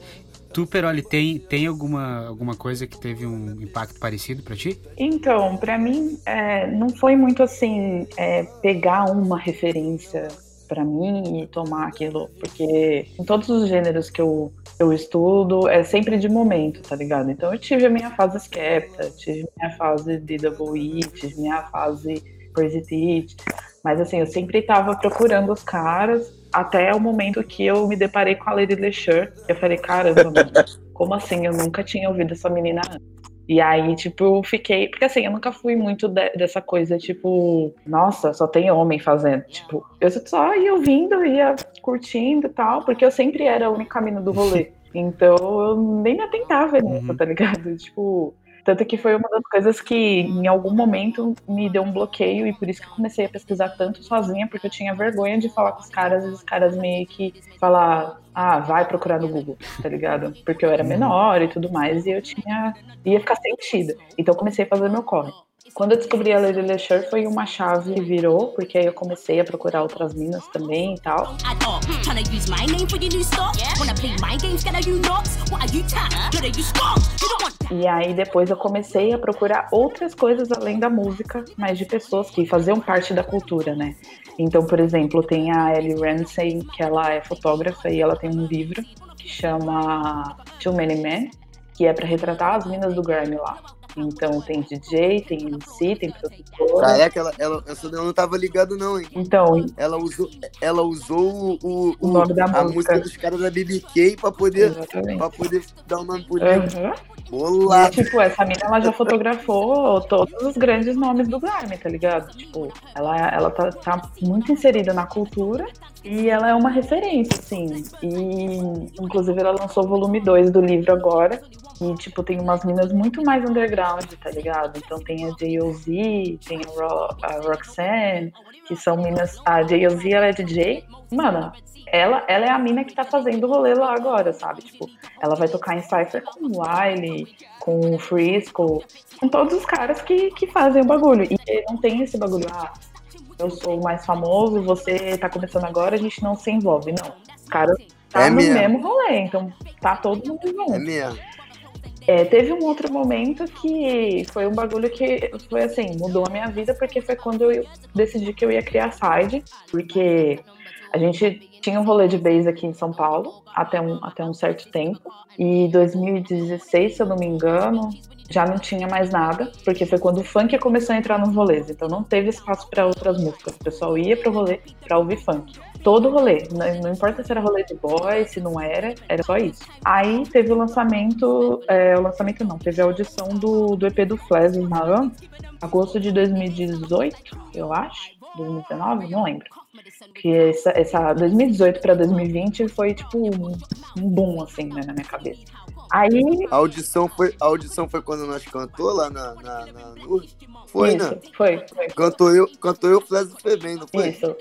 Tu, Peroli, tem, tem alguma, alguma coisa que teve um impacto parecido para ti? Então, para mim, é, não foi muito assim, é, pegar uma referência para mim e tomar aquilo, porque em todos os gêneros que eu, eu estudo é sempre de momento, tá ligado? Então eu tive a minha fase Skepta, tive minha fase DWI, tive minha fase Crazy Teach, mas assim, eu sempre tava procurando os caras até o momento que eu me deparei com a Lady LeSure, eu falei, caramba, mano, como assim? Eu nunca tinha ouvido essa menina antes. E aí, tipo, eu fiquei. Porque assim, eu nunca fui muito de, dessa coisa, tipo, nossa, só tem homem fazendo. Tipo, eu só ia ouvindo, ia curtindo e tal, porque eu sempre era o único caminho do rolê. Então eu nem me atentava nisso, uhum. tá ligado? Tipo, tanto que foi uma das coisas que em algum momento me deu um bloqueio e por isso que eu comecei a pesquisar tanto sozinha, porque eu tinha vergonha de falar com os caras e os caras meio que falar, ah, vai procurar no Google, tá ligado? Porque eu era menor e tudo mais e eu tinha ia ficar sentida. Então eu comecei a fazer meu corre. Quando eu descobri a Lady Lecheur foi uma chave que virou, porque aí eu comecei a procurar outras minas também e tal. E aí depois eu comecei a procurar outras coisas além da música, mas de pessoas que faziam parte da cultura, né? Então, por exemplo, tem a Ellie Ramsey, que ela é fotógrafa e ela tem um livro que chama Too Many Men, que é para retratar as minas do Grammy lá. Então tem DJ, tem MC, tem produtor. Ah, é que ela, ela, essa não tava ligado não, hein? Então. Ela usou, ela usou o, o, o nome da a música. música dos caras da BBK pra poder, pra poder dar o um nome por uhum. Olá. E, tipo, essa mina ela já fotografou todos os grandes nomes do Grammy, tá ligado? Tipo, ela, ela tá, tá muito inserida na cultura e ela é uma referência, assim. E, inclusive, ela lançou o volume 2 do livro agora. E, tipo, tem umas minas muito mais underground, tá ligado? Então tem a J.O.Z., tem a, Ro a Roxanne, que são minas. A J.O.Z. ela é DJ. Mano, ela, ela é a mina que tá fazendo o rolê lá agora, sabe? Tipo, ela vai tocar em Cypher com o Wiley, com o Frisco, com todos os caras que, que fazem o bagulho. E não tem esse bagulho, ah, eu sou o mais famoso, você tá começando agora, a gente não se envolve. Não. Os caras tá é no mesmo. mesmo rolê, então tá todo mundo junto. É mesmo. É, teve um outro momento que foi um bagulho que foi assim, mudou a minha vida, porque foi quando eu decidi que eu ia criar side, porque a gente tinha um rolê de base aqui em São Paulo até um, até um certo tempo, e 2016, se eu não me engano, já não tinha mais nada, porque foi quando o funk começou a entrar nos rolês, então não teve espaço para outras músicas, o pessoal ia pro rolê para ouvir funk todo rolê. Não, não, importa se era rolê de boy, se não era, era só isso. Aí teve o lançamento, é, o lançamento não, teve a audição do, do EP do Flash Maran, agosto de 2018, eu acho, 2019, não lembro. Que essa, essa 2018 para 2020 foi tipo um, um boom, assim, né, na minha cabeça. Aí... A audição foi, a audição foi quando nós cantou lá na, na, na Foi, Isso, né? Foi, foi. Cantou eu, cantou eu Flash do Febem, não foi? Isso.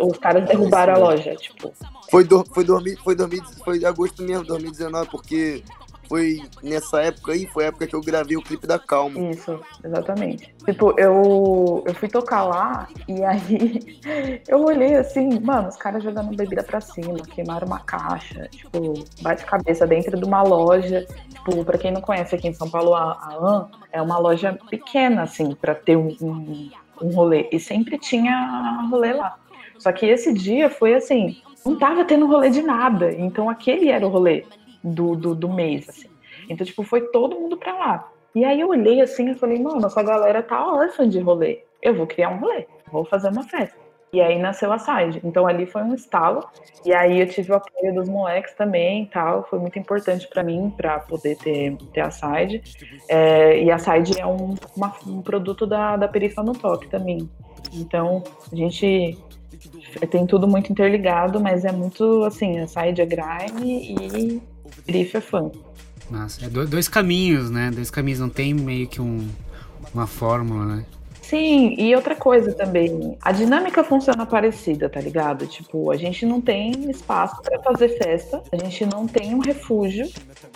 Os caras derrubaram a loja, tipo. Foi, do, foi, dormi, foi, dormi, foi agosto mesmo, 2019, porque foi nessa época aí, foi a época que eu gravei o clipe da Calma. Isso, exatamente. Tipo, eu, eu fui tocar lá e aí eu olhei assim, mano, os caras jogando bebida pra cima, queimaram uma caixa, tipo, bate cabeça dentro de uma loja. Tipo, pra quem não conhece aqui em São Paulo, a, a AN é uma loja pequena, assim, pra ter um, um um rolê. E sempre tinha rolê lá. Só que esse dia foi assim, não tava tendo rolê de nada. Então aquele era o rolê do, do, do mês, assim. Então, tipo, foi todo mundo pra lá. E aí eu olhei assim e falei, mano, essa galera tá órfã de rolê. Eu vou criar um rolê, vou fazer uma festa. E aí nasceu a Side. Então ali foi um estalo. E aí eu tive o apoio dos moleques também tal. Foi muito importante para mim para poder ter, ter a Side. É, e a Side é um, uma, um produto da, da Perifa no Toque também. Então a gente tem tudo muito interligado, mas é muito assim, a Side é grime e Perifa é fã. Nossa, é dois caminhos, né? Dois caminhos, não tem meio que um, uma fórmula, né? Sim, e outra coisa também, a dinâmica funciona parecida, tá ligado? Tipo, a gente não tem espaço para fazer festa, a gente não tem um refúgio.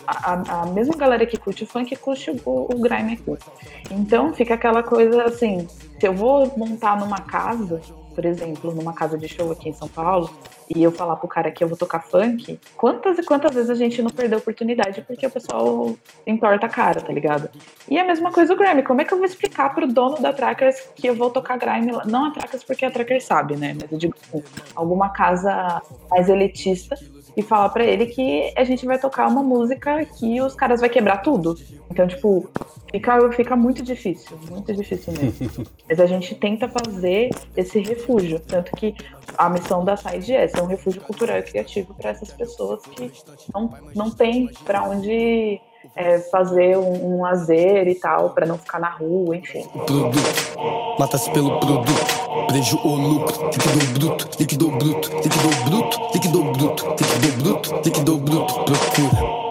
A, a, a mesma galera que curte o funk curte o, o grime aqui. Então fica aquela coisa assim, se eu vou montar numa casa, por exemplo, numa casa de show aqui em São Paulo, e eu falar pro cara que eu vou tocar funk, quantas e quantas vezes a gente não perdeu oportunidade porque o pessoal entorta a cara, tá ligado? E a mesma coisa o Grammy, como é que eu vou explicar pro dono da Trackers que eu vou tocar Grime? Não a Trackers porque a Trackers sabe, né? Mas eu digo assim, alguma casa mais elitista e falar para ele que a gente vai tocar uma música que os caras vai quebrar tudo. Então, tipo, fica, fica muito difícil, muito difícil mesmo. Mas a gente tenta fazer esse refúgio, tanto que a missão da Side é ser um refúgio cultural e criativo para essas pessoas que não, não tem para onde é, fazer um, um lazer e tal, para não ficar na rua, enfim. Produto, mata-se pelo produto, preju ou lucro, líquido bruto, líquido bruto, líquido bruto, líquido bruto, líquido bruto, líquido bruto, procura.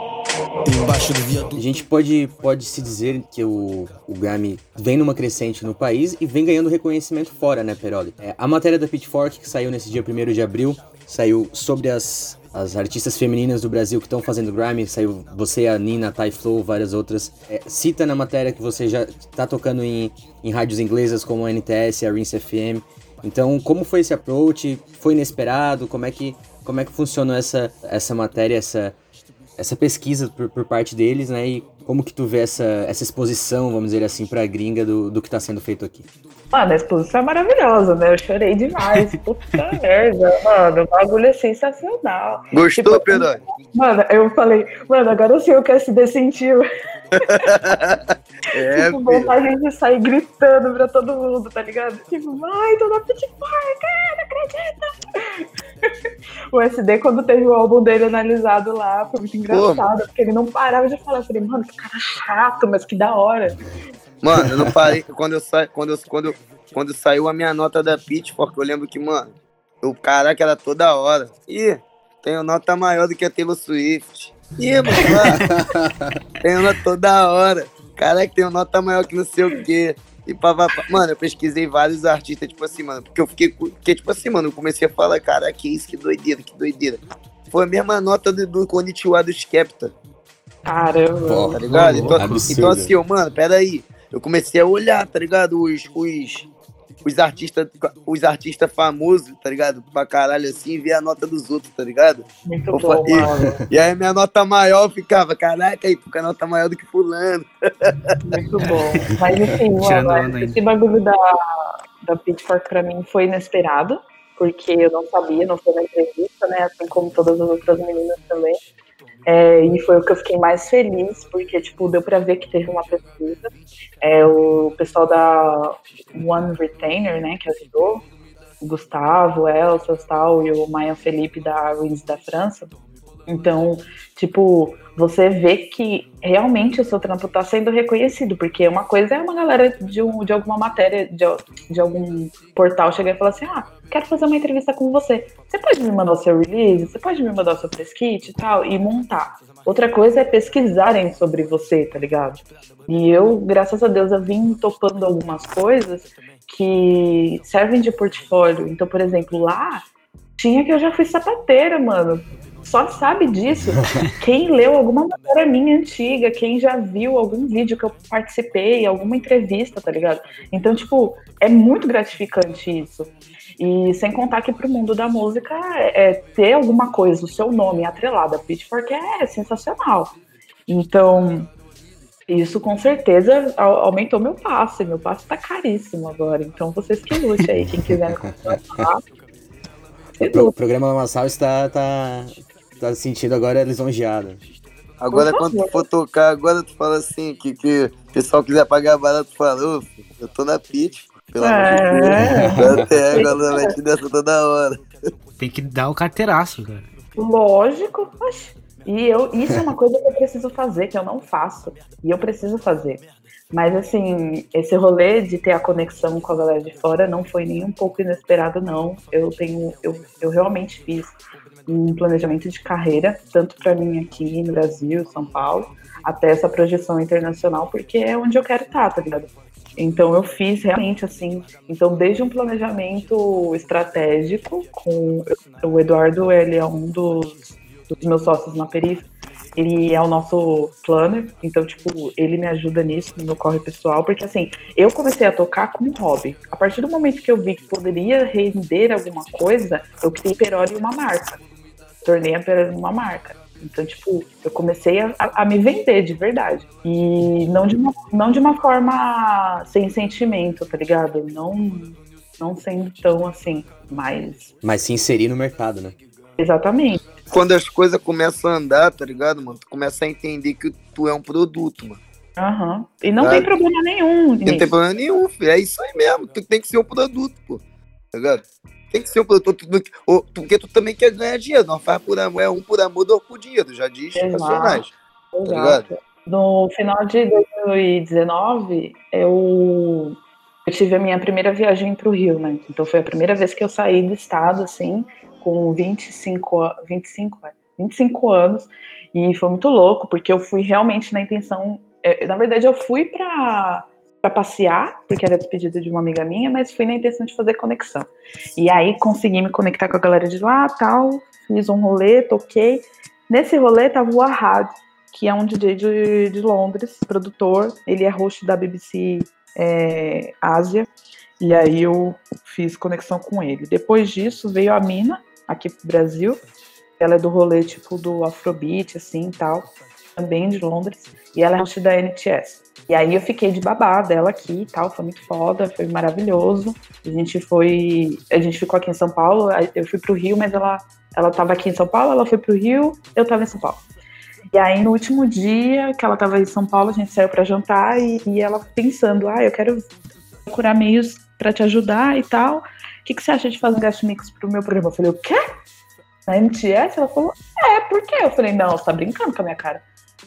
Embaixo do viaduto. A gente pode, pode se dizer que o, o Grammy vem numa crescente no país e vem ganhando reconhecimento fora, né, Peroli? É, a matéria da Pitchfork, que saiu nesse dia 1 de abril, saiu sobre as, as artistas femininas do Brasil que estão fazendo Grammy, saiu você, a Nina, a Ty Flow, várias outras. É, cita na matéria que você já está tocando em, em rádios inglesas como a NTS, a Rinse FM. Então, como foi esse approach? Foi inesperado? Como é que, como é que funcionou essa, essa matéria, essa, essa pesquisa por, por parte deles, né? E como que tu vê essa, essa exposição, vamos dizer assim, pra gringa do, do que está sendo feito aqui? Mano, a exposição é maravilhosa, né? Eu chorei demais. Puta merda, mano. O bagulho é sensacional. Gostou, tipo, Pedro? Mano, eu falei, mano, agora eu sei o que a SD sentiu. É, tipo, vontade de sair gritando pra todo mundo, tá ligado? Tipo, vai, tô na Pitchfork, não acredita! O SD, quando teve o álbum dele analisado lá, foi muito engraçado, Pô, porque ele não parava de falar. Eu falei, mano, que cara chato, mas que da hora. Mano, eu não parei. quando, eu sa... quando, eu... quando, quando saiu a minha nota da Pitchfork, eu lembro que, mano, o caraca era toda hora. Ih, tenho nota maior do que a Taylor Swift. Ih, mano, tenho nota toda hora. Caraca, tenho nota maior que não sei o quê. E pá, pá, pá. Mano, eu pesquisei vários artistas, tipo assim, mano, porque eu fiquei. Porque, tipo assim, mano, eu comecei a falar, cara, que isso, que doideira, que doideira. Foi a mesma nota do, do Konnichiwa do Skepta. Caramba. Tá ligado? Então, então assim, eu, mano, peraí eu comecei a olhar, tá ligado? Os, os, os artistas os artista famosos, tá ligado? Pra caralho assim, ver a nota dos outros, tá ligado? Muito bom, e, e, aí minha nota maior ficava, caraca, aí fica a nota maior do que fulano. Muito bom. Mas enfim, mano, esse bagulho da, da Pitchfork pra mim foi inesperado, porque eu não sabia, não foi na entrevista, né? Assim como todas as outras meninas também. É, e foi o que eu fiquei mais feliz, porque, tipo, deu para ver que teve uma pesquisa. É, o pessoal da One Retainer, né, que ajudou, o Gustavo, Elsa tal, e o Maia Felipe da Ruins da França. Então, tipo, você vê que realmente o seu trampo está sendo reconhecido, porque uma coisa é uma galera de, um, de alguma matéria, de, de algum portal chegar e falar assim, ah, quero fazer uma entrevista com você. Você pode me mandar o seu release? Você pode me mandar o seu press kit e tal? E montar. Outra coisa é pesquisarem sobre você, tá ligado? E eu, graças a Deus, eu vim topando algumas coisas que servem de portfólio. Então, por exemplo, lá tinha que eu já fui sapateira, mano. Só sabe disso quem leu alguma matéria minha antiga, quem já viu algum vídeo que eu participei, alguma entrevista, tá ligado? Então, tipo, é muito gratificante isso. E sem contar que pro mundo da música é, é ter alguma coisa, o seu nome atrelado a Pitchfork é sensacional. Então, isso com certeza aumentou meu passe. Meu passe tá caríssimo agora. Então vocês que lute aí, quem quiser contratar. O programa Lamaçal está tá, tá sentindo agora lisonjeado. Agora, quando tu for tocar, agora tu fala assim, que, que o pessoal quiser pagar barato, tu fala, eu tô na Pitch, pelo amor de Deus. Até agora vai te dessa toda hora. Tem que dar o carteiraço, cara. Lógico, E eu, isso é uma coisa que eu preciso fazer, que eu não faço. E eu preciso fazer. Mas assim, esse rolê de ter a conexão com a galera de fora não foi nem um pouco inesperado, não. Eu tenho, eu, eu realmente fiz um planejamento de carreira, tanto para mim aqui no Brasil, São Paulo, até essa projeção internacional, porque é onde eu quero estar, tá ligado? Então eu fiz realmente assim. Então desde um planejamento estratégico com o Eduardo, ele é um dos, dos meus sócios na Perif. Ele é o nosso planner, então, tipo, ele me ajuda nisso, no meu corre pessoal, porque assim, eu comecei a tocar como hobby. A partir do momento que eu vi que poderia render alguma coisa, eu criei Perori uma marca. Tornei a Perori uma marca. Então, tipo, eu comecei a, a, me vender de verdade. E não de, uma, não de uma forma sem sentimento, tá ligado? Não, não sendo tão assim, mas. Mas se inserir no mercado, né? Exatamente. Quando as coisas começam a andar, tá ligado, mano? Tu começa a entender que tu é um produto, mano. Aham. Uhum. E não tá? tem problema nenhum. Não tem problema nenhum, filho. É isso aí mesmo. Tu tem que ser um produto, pô. Tá ligado? Tem que ser um produtor, porque tu também quer ganhar dinheiro, não faz por amor, é um por amor, dois por dinheiro, já diz racionais. Tá no final de 2019, eu, eu tive a minha primeira viagem para o Rio, né? Então foi a primeira vez que eu saí do estado, assim, com 25, 25, 25 anos, e foi muito louco, porque eu fui realmente na intenção. É, na verdade, eu fui para para passear, porque era despedida de uma amiga minha, mas fui na intenção de fazer conexão. E aí consegui me conectar com a galera de lá, tal, fiz um rolê, toquei. Nesse rolê tava o Ahad, que é um DJ de, de Londres, produtor. Ele é host da BBC é, Ásia. E aí eu fiz conexão com ele. Depois disso veio a Mina, aqui pro Brasil. Ela é do rolê tipo do Afrobeat, assim, tal. Também de Londres. E ela é host da NTS. E aí eu fiquei de babá dela aqui e tal, foi muito foda, foi maravilhoso. A gente foi, a gente ficou aqui em São Paulo, eu fui pro Rio, mas ela ela tava aqui em São Paulo, ela foi pro Rio, eu tava em São Paulo. E aí no último dia que ela tava em São Paulo, a gente saiu para jantar e, e, ela pensando, ah, eu quero procurar meios para te ajudar e tal. O que, que você acha de fazer um guest mix pro meu programa? Eu falei, o quê? Na MTS? Ela falou, é, por quê? Eu falei, não, você tá brincando com a minha cara.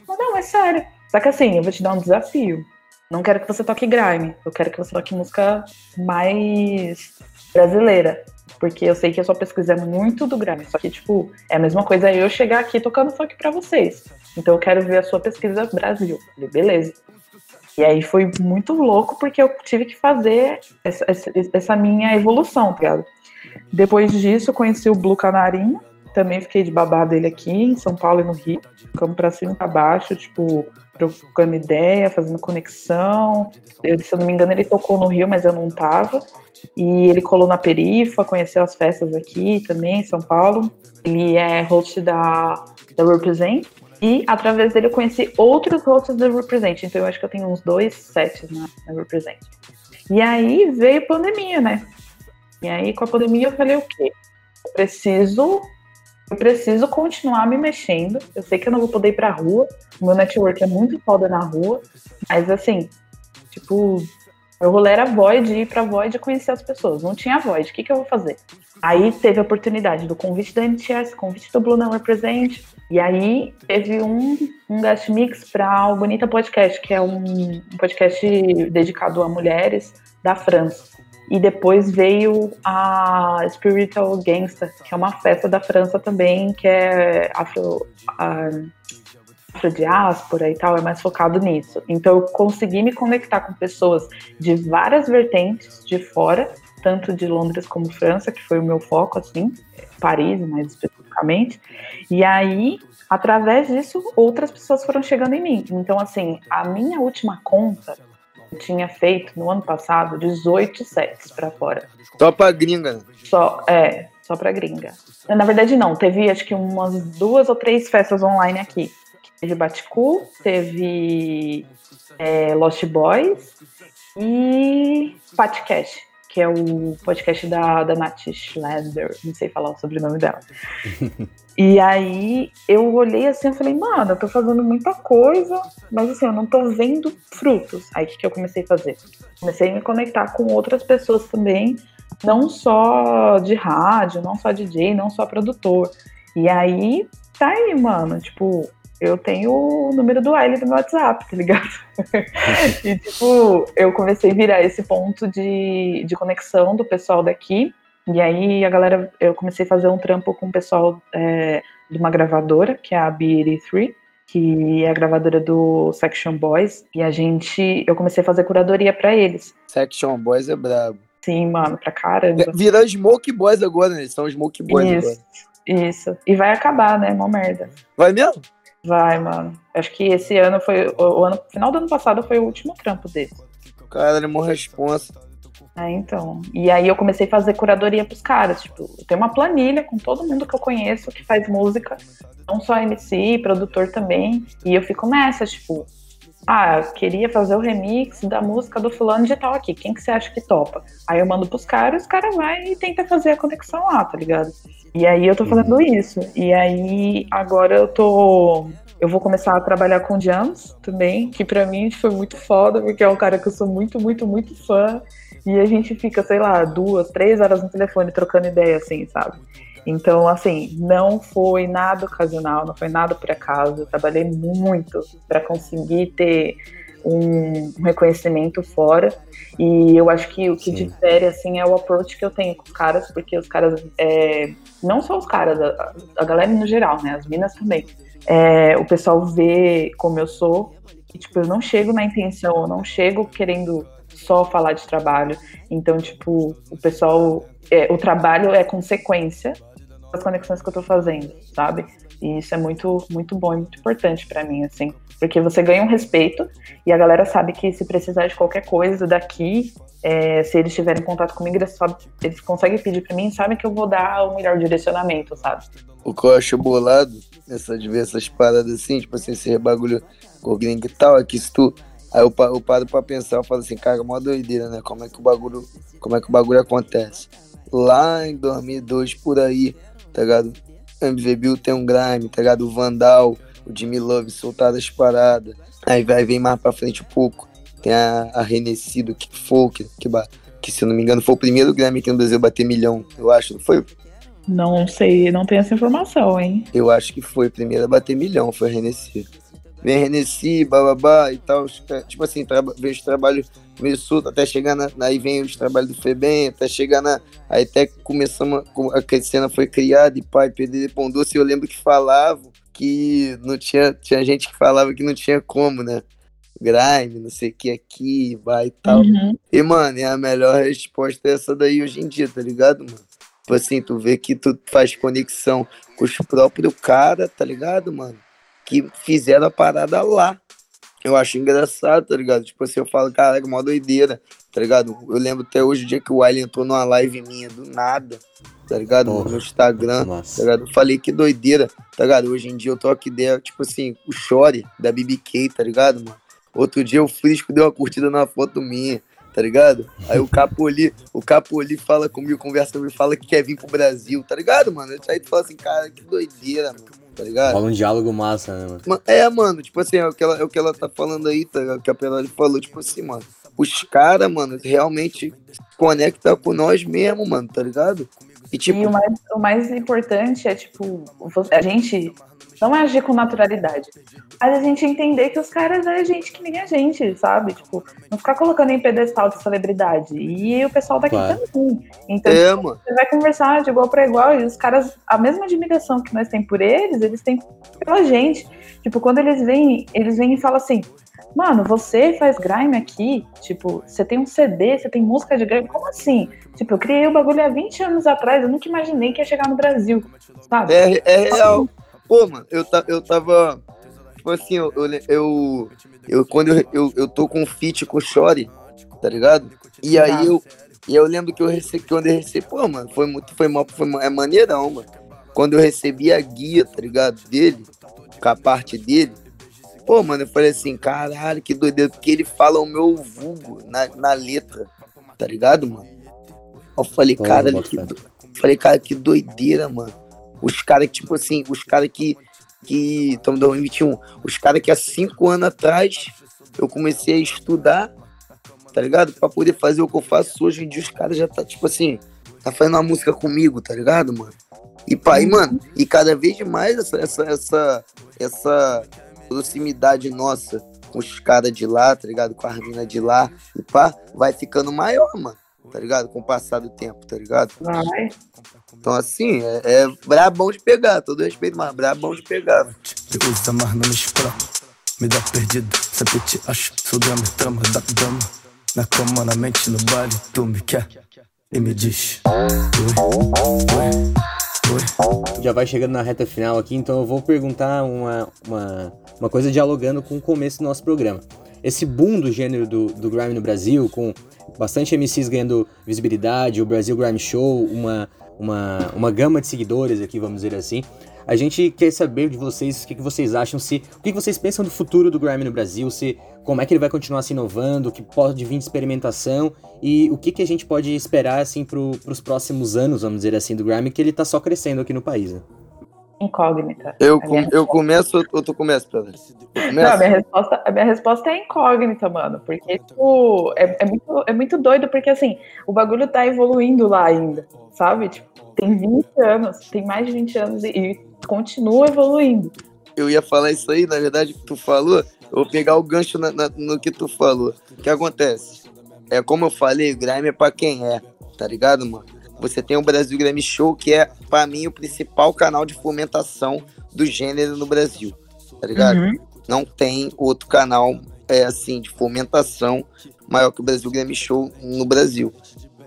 Ela, não, é sério. Só que assim, eu vou te dar um desafio. Não quero que você toque grime, eu quero que você toque música mais brasileira. Porque eu sei que a sua pesquisa é muito do grime. Só que, tipo, é a mesma coisa eu chegar aqui tocando funk pra vocês. Então eu quero ver a sua pesquisa Brasil. Falei, beleza. E aí foi muito louco porque eu tive que fazer essa, essa minha evolução, tá ligado? Depois disso, eu conheci o Blue Canarinho. Também fiquei de babá dele aqui em São Paulo e no Rio. Ficamos pra cima e pra baixo, tipo, trocando ideia, fazendo conexão. Eu, se eu não me engano, ele tocou no Rio, mas eu não tava. E ele colou na Perifa, conheceu as festas aqui também, em São Paulo. Ele é host da, da Represent. E através dele eu conheci outros hosts da Represent. Então eu acho que eu tenho uns dois sets na, na Represent. E aí veio pandemia, né? E aí com a pandemia eu falei o quê? Eu preciso eu preciso continuar me mexendo. Eu sei que eu não vou poder ir pra rua. Meu network é muito foda na rua. Mas assim, tipo, meu rolê era Void, ir pra Void e conhecer as pessoas. Não tinha Void. O que, que eu vou fazer? Aí teve a oportunidade do convite da NTS, convite do Blue Não Represent. E aí teve um, um guest mix para o Bonita Podcast, que é um podcast dedicado a mulheres da França. E depois veio a Spiritual Gangsta, que é uma festa da França também, que é afro, afrodiáspora e tal, é mais focado nisso. Então eu consegui me conectar com pessoas de várias vertentes de fora, tanto de Londres como França, que foi o meu foco, assim, Paris mais especificamente. E aí, através disso, outras pessoas foram chegando em mim. Então, assim, a minha última conta tinha feito no ano passado 18 sets para fora. Só para gringa. Só, é, só para gringa. Na verdade não, teve acho que umas duas ou três festas online aqui. Teve Baticu, teve é, Lost Boys e Patcast, que é o podcast da, da Nath Schlander, não sei falar o sobrenome dela. E aí eu olhei assim e falei, mano, eu tô fazendo muita coisa, mas assim, eu não tô vendo frutos. Aí o que, que eu comecei a fazer? Comecei a me conectar com outras pessoas também, não só de rádio, não só DJ, não só produtor. E aí, tá aí, mano, tipo, eu tenho o número do Wiley do meu WhatsApp, tá ligado? e tipo, eu comecei a virar esse ponto de, de conexão do pessoal daqui e aí a galera, eu comecei a fazer um trampo com o pessoal é, de uma gravadora, que é a B83, que é a gravadora do Section Boys, e a gente, eu comecei a fazer curadoria para eles. Section Boys é brabo. Sim, mano, pra caramba. É, Vira Smoke Boys agora, né? Eles são Smoke Boys Isso, agora. isso. E vai acabar, né? Mó merda. Vai mesmo? Vai, mano. Acho que esse ano foi. O, ano, final do ano passado foi o último trampo dele. Caralho, é mó responsa. É, então. E aí eu comecei a fazer curadoria pros caras. Tipo, eu tenho uma planilha com todo mundo que eu conheço que faz música, não só MC, produtor também. E eu fico nessa, tipo, ah, eu queria fazer o remix da música do fulano de tal aqui. Quem que você acha que topa? Aí eu mando pros caras, os caras vai e tenta fazer a conexão lá, tá ligado? E aí eu tô fazendo isso. E aí agora eu tô eu vou começar a trabalhar com Jams também, que pra mim foi muito foda, porque é um cara que eu sou muito, muito, muito fã. E a gente fica, sei lá, duas, três horas no telefone trocando ideia, assim, sabe? Então, assim, não foi nada ocasional, não foi nada por acaso. Eu trabalhei muito para conseguir ter um, um, reconhecimento fora. E eu acho que o que Sim. difere, assim, é o approach que eu tenho com os caras, porque os caras, é, não só os caras, a, a, galera no geral, né? As minas também. É, o pessoal vê como eu sou, e, tipo, eu não chego na intenção, eu não chego querendo só falar de trabalho. Então, tipo, o pessoal, é, o trabalho é consequência das conexões que eu tô fazendo, sabe? E isso é muito, muito bom e muito importante para mim, assim, porque você ganha um respeito e a galera sabe que se precisar de qualquer coisa daqui, é, se eles tiverem contato comigo, eles, sabe, eles conseguem pedir para mim, sabem que eu vou dar o melhor direcionamento, sabe? O que eu acho bolado nessas diversas paradas assim, tipo assim, esse bagulho com gringo e tal, é que se tu Aí eu, eu paro pra pensar, eu falo assim, cara, mó doideira, né? Como é que o bagulho, como é que o bagulho acontece? Lá em 2002, por aí, tá ligado? MV Bill tem um grime, tá ligado? O Vandal, o Jimmy Love soltaram as paradas. Aí vai vem mais pra frente um pouco. Tem a, a Renesci do Kick Folk, que, que se eu não me engano foi o primeiro Grammy aqui no Brasil bater milhão, eu acho, não foi? Não sei, não tenho essa informação, hein? Eu acho que foi o primeiro a bater milhão, foi a Renesci vem Renesci, bababá e tal. Tipo assim, vem os trabalhos meio solto, até chegar na. Aí vem os trabalhos do Febem, até chegar na. Aí até começamos. A cena foi criada e pai, Pedro Pão Doce. Eu lembro que falavam que não tinha. Tinha gente que falava que não tinha como, né? Grime, não sei o que aqui, vai e tal. Uhum. E, mano, é a melhor resposta é essa daí hoje em dia, tá ligado, mano? Tipo assim, tu vê que tu faz conexão com os próprios caras, tá ligado, mano? Que fizeram a parada lá. Eu acho engraçado, tá ligado? Tipo assim, eu falo, caraca, mó doideira, tá ligado? Eu lembro até hoje o dia que o Wiley entrou numa live minha do nada, tá ligado? Porra. No Instagram, Nossa. tá ligado? Eu falei que doideira, tá ligado? Hoje em dia eu troco ideia, tipo assim, o Chore da BBK, tá ligado, mano? Outro dia o Frisco deu uma curtida na foto minha, tá ligado? Aí o Capoli, o Capoli fala comigo, conversa comigo, fala que quer vir pro Brasil, tá ligado, mano? Aí tu fala assim, cara, que doideira, mano tá ligado? Fala um diálogo massa, né, mano? É, mano, tipo assim, é o que ela, é o que ela tá falando aí, tá ligado? Que a Penoli falou, tipo assim, mano. Os caras, mano, realmente conectam com nós mesmo, mano, tá ligado? E, tipo... E o, mais, o mais importante é, tipo, a gente não é agir com naturalidade. Mas a gente entender que os caras é gente que nem a gente, sabe? Tipo, não ficar colocando em pedestal de celebridade. E o pessoal daqui claro. também. Então, é, tipo, você vai conversar de igual para igual e os caras, a mesma admiração que nós temos por eles, eles têm pela gente. Tipo, quando eles vêm, eles vêm e falam assim: Mano, você faz grime aqui? Tipo, você tem um CD, você tem música de grime? Como assim? Tipo, eu criei o bagulho há 20 anos atrás, eu nunca imaginei que ia chegar no Brasil, sabe? É, é real. Pô, mano, eu, eu tava. Tipo assim, eu, eu, eu, eu quando eu, eu, eu tô com feat com o Shore, tá ligado? E aí eu. E eu lembro que eu recebi, quando eu recebi, pô, mano, foi muito, foi mal, foi é maneirão, mano. Quando eu recebi a guia, tá ligado, dele, com a parte dele, pô, mano, eu falei assim, caralho, que doideira, porque ele fala o meu vulgo na, na letra, tá ligado, mano? Eu falei, cara, que, falei, cara, que doideira, mano. Os caras que, tipo assim, os caras que. que estamos em 2021. Os caras que há cinco anos atrás eu comecei a estudar, tá ligado? Pra poder fazer o que eu faço hoje em dia, os caras já tá, tipo assim, tá fazendo uma música comigo, tá ligado, mano? E pá, e, mano, e cada vez mais essa, essa, essa, essa proximidade nossa com os caras de lá, tá ligado? Com a mina de lá, e pá, vai ficando maior, mano. tá ligado? Com o passar do tempo, tá ligado? Vai. Então, assim, é, é brabão de pegar, todo respeito, mas brabão de pegar. Te usa, mas não me explora. Me dá perdido, sempre te acho. Sou drama, trama da dama. Na cama, na mente, no baile, tu me quer e me diz. Oi, oi. Já vai chegando na reta final aqui, então eu vou perguntar uma, uma, uma coisa dialogando com o começo do nosso programa. Esse boom do gênero do, do grime no Brasil, com bastante MCs ganhando visibilidade, o Brasil Grime Show, uma, uma, uma gama de seguidores aqui, vamos dizer assim. A gente quer saber de vocês o que, que vocês acham, se o que, que vocês pensam do futuro do grime no Brasil, se como é que ele vai continuar se inovando, o que pode vir de experimentação e o que, que a gente pode esperar assim para os próximos anos, vamos dizer assim, do grime, que ele tá só crescendo aqui no país. Né? Incógnita. Eu, com- eu começo ou tu começa, Pedro? Não, a minha resposta, a minha resposta é incógnita, mano. Porque, tipo, é, é muito, é muito doido, porque assim, o bagulho tá evoluindo lá ainda, sabe? Tipo, tem 20 anos, tem mais de 20 anos e, e continua evoluindo. Eu ia falar isso aí, na verdade, que tu falou. Eu vou pegar o gancho na- na- no que tu falou. O que acontece? É como eu falei, o Grime é pra quem é, tá ligado, mano? Você tem o Brasil Grime Show, que é, pra mim, o principal canal de fomentação do gênero no Brasil, tá ligado? Uhum. Não tem outro canal, é assim, de fomentação maior que o Brasil Grime Show no Brasil.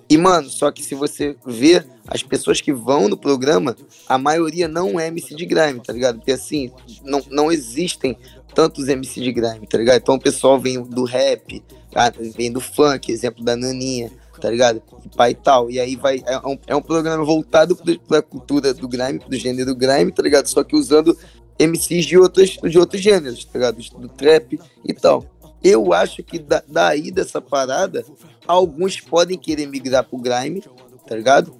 E, mano, só que se você vê as pessoas que vão no programa, a maioria não é MC de grime, tá ligado? Porque assim, não, não existem tantos MC de grime, tá ligado? Então o pessoal vem do rap, ah, vem do funk, exemplo da Naninha, tá ligado? Pai e tal. E aí vai. É um, é um programa voltado pra cultura do grime, do gênero grime, tá ligado? Só que usando MCs de outros, de outros gêneros, tá ligado? Do trap e tal. Eu acho que da, daí dessa parada, alguns podem querer migrar pro grime, tá ligado?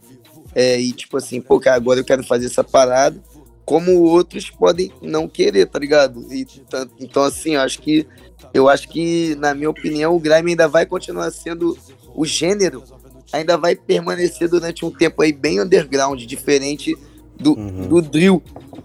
É, e tipo assim, pô, cara, agora eu quero fazer essa parada, como outros podem não querer, tá ligado? E, então, assim, eu acho que eu acho que, na minha opinião, o grime ainda vai continuar sendo o gênero, ainda vai permanecer durante um tempo aí bem underground, diferente do, Uhum. do drill,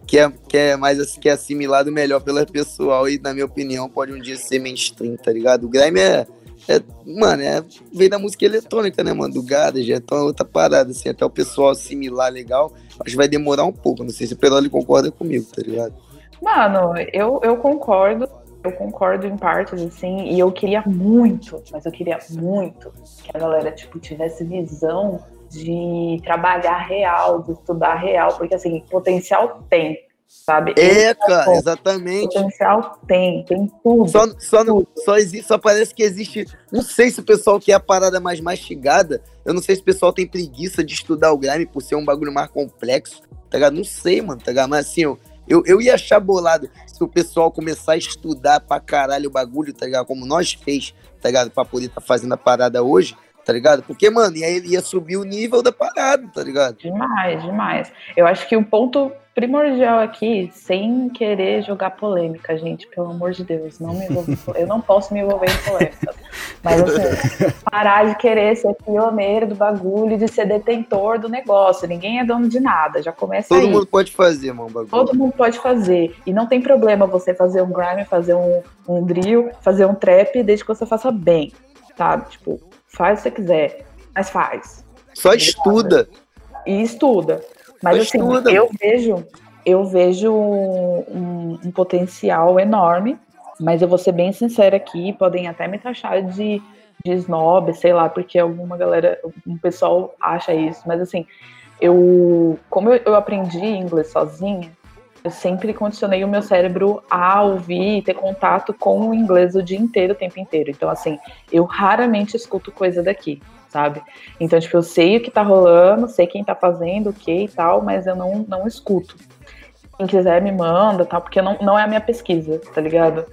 que é, que é mais assim, que é assimilado melhor pelo pessoal e, na minha opinião, pode um dia ser mainstream, tá ligado? O grime é, é mano, é, veio da música eletrônica, né, mano? Do garage, então é outra parada, assim, até o pessoal assimilar legal, acho que vai demorar um pouco, não sei se o Peroli concorda comigo, tá ligado? Mano, eu, eu concordo. Eu concordo em partes, assim, e eu queria muito, mas eu queria muito que a galera, tipo, tivesse visão de trabalhar real, de estudar real, porque, assim, potencial tem, sabe? É, cara, bom. exatamente. Potencial tem, tem tudo. Só, só, não- só, existe, só parece que existe. Não sei se o pessoal quer a parada mais mastigada. Eu não sei se o pessoal tem preguiça de estudar o grime por ser um bagulho mais complexo. Tá ligado? Não sei, mano. Tá ligado? Mas assim, eu, eu, eu ia achar bolado se o pessoal começar a estudar pra caralho o bagulho, tá ligado? Como nós fez, tá ligado? Pra poder tá fazendo a parada hoje, tá ligado? Porque, mano, e aí ele ia subir o nível da parada, tá ligado? Demais, demais. Eu acho que o ponto primordial aqui, sem querer jogar polêmica, gente, pelo amor de Deus, não me envolver, eu não posso me envolver em polêmica. Mas assim, parar de querer ser pioneiro do bagulho, de ser detentor do negócio. Ninguém é dono de nada, já começa Todo aí. mundo pode fazer, mano, bagulho. Todo mundo pode fazer. E não tem problema você fazer um grime, fazer um, um drill, fazer um trap, desde que você faça bem, sabe? Tipo, faz o que você quiser, mas faz. Só estuda. E estuda. Mas assim, estuda, eu vejo, eu vejo um, um potencial enorme, mas eu vou ser bem sincera aqui, podem até me taxar de, de snob, sei lá, porque alguma galera, um pessoal acha isso, mas assim, eu, como eu, eu aprendi inglês sozinha, eu sempre condicionei o meu cérebro a ouvir e ter contato com o inglês o dia inteiro, o tempo inteiro. Então, assim, eu raramente escuto coisa daqui, sabe? Então, tipo, eu sei o que tá rolando, sei quem tá fazendo o que e tal, mas eu não, não escuto. Quem quiser me manda, tal, porque não, não é a minha pesquisa, tá ligado?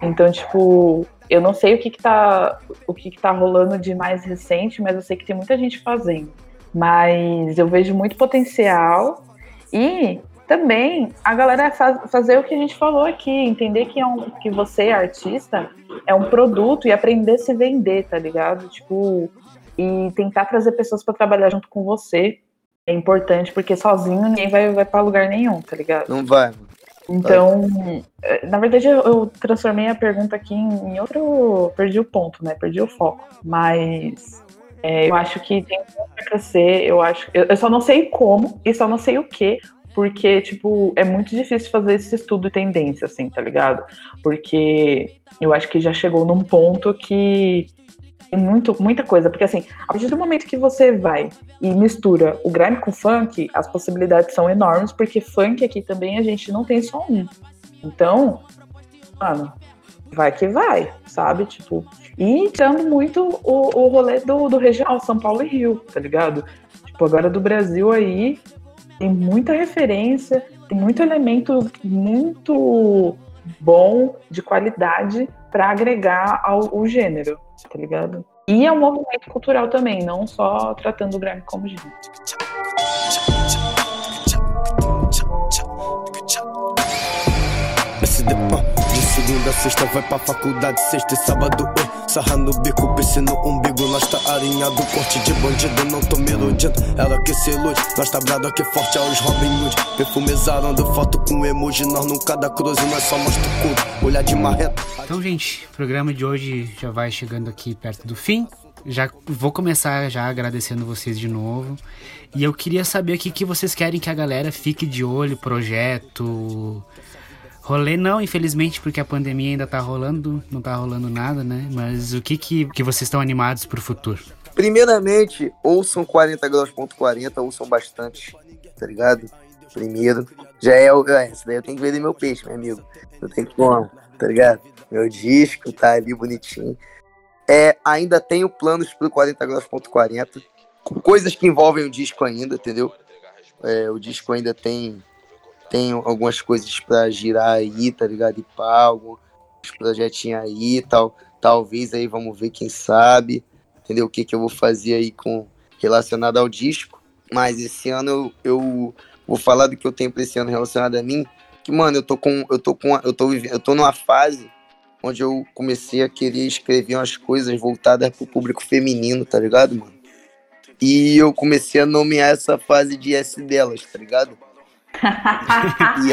Então, tipo, eu não sei o que que tá, o que que tá rolando de mais recente, mas eu sei que tem muita gente fazendo. Mas eu vejo muito potencial e também a galera faz, fazer o que a gente falou aqui, entender que, é um, que você, artista, é um produto e aprender a se vender, tá ligado? Tipo, e tentar trazer pessoas para trabalhar junto com você é importante, porque sozinho ninguém vai, vai para lugar nenhum, tá ligado? Não vai. Então, eh, na verdade, eu, eu transformei a pergunta aqui em, em outro. Perdi o ponto, né? Perdi o foco. Mas É, eu acho que tem pra crescer, eu acho. Eu, eu só não sei como e só não sei o que, porque, tipo, é muito difícil fazer esse estudo de tendência, assim, tá ligado? Porque eu acho que já chegou num ponto que tem muito, muita coisa. Porque, assim, a partir do momento que você vai e mistura o grime com funk, as possibilidades são enormes, porque funk aqui também a gente não tem só um. Então, mano, vai que vai, sabe? Tipo, e entrando muito o, o rolê do, do regional, São Paulo e Rio, tá ligado? Tipo, agora do Brasil aí, tem muita referência, tem muito elemento muito bom, de qualidade, para agregar ao, ao, gênero, tá ligado? E é um movimento cultural também, não só tratando o Grammy como gênero. De segunda sexta vai pra faculdade, sexta e sábado eu sarra no bico, no umbigo, nós tá alinhado, corte de bandido, não tô. Ela que se ilude, nós tá brado aqui forte aos Robin Hood. Foto com emoji, nós nunca dá nós só mostra o cu, olhar de marreta. Então, gente, o programa de hoje já vai chegando aqui perto do fim. Já vou começar já agradecendo vocês de novo. E eu queria saber o que, que vocês querem que a galera fique de olho, projeto, Rolê não, infelizmente, porque a pandemia ainda tá rolando, não tá rolando nada, né? Mas o que que, que vocês estão animados pro futuro? Primeiramente, ouçam 40 graus.40, ouçam bastante, tá ligado? Primeiro, já é o. É, daí eu tenho que vender meu peixe, meu amigo. Não tem como, tá ligado? Meu disco tá ali bonitinho. É, ainda tenho planos pro 40 graus.40, coisas que envolvem o disco ainda, entendeu? É, o disco ainda tem tem algumas coisas para girar aí, tá ligado? E pá, alguns projetinhos aí e tal. Talvez aí, vamos ver, quem sabe, entendeu? O que, que eu vou fazer aí com relacionado ao disco. Mas esse ano eu, eu vou falar do que eu tenho pra esse ano relacionado a mim. Que, mano, eu tô com. Eu tô com. Eu tô, eu tô numa fase onde eu comecei a querer escrever umas coisas voltadas pro público feminino, tá ligado, mano? E eu comecei a nomear essa fase de S delas, tá ligado?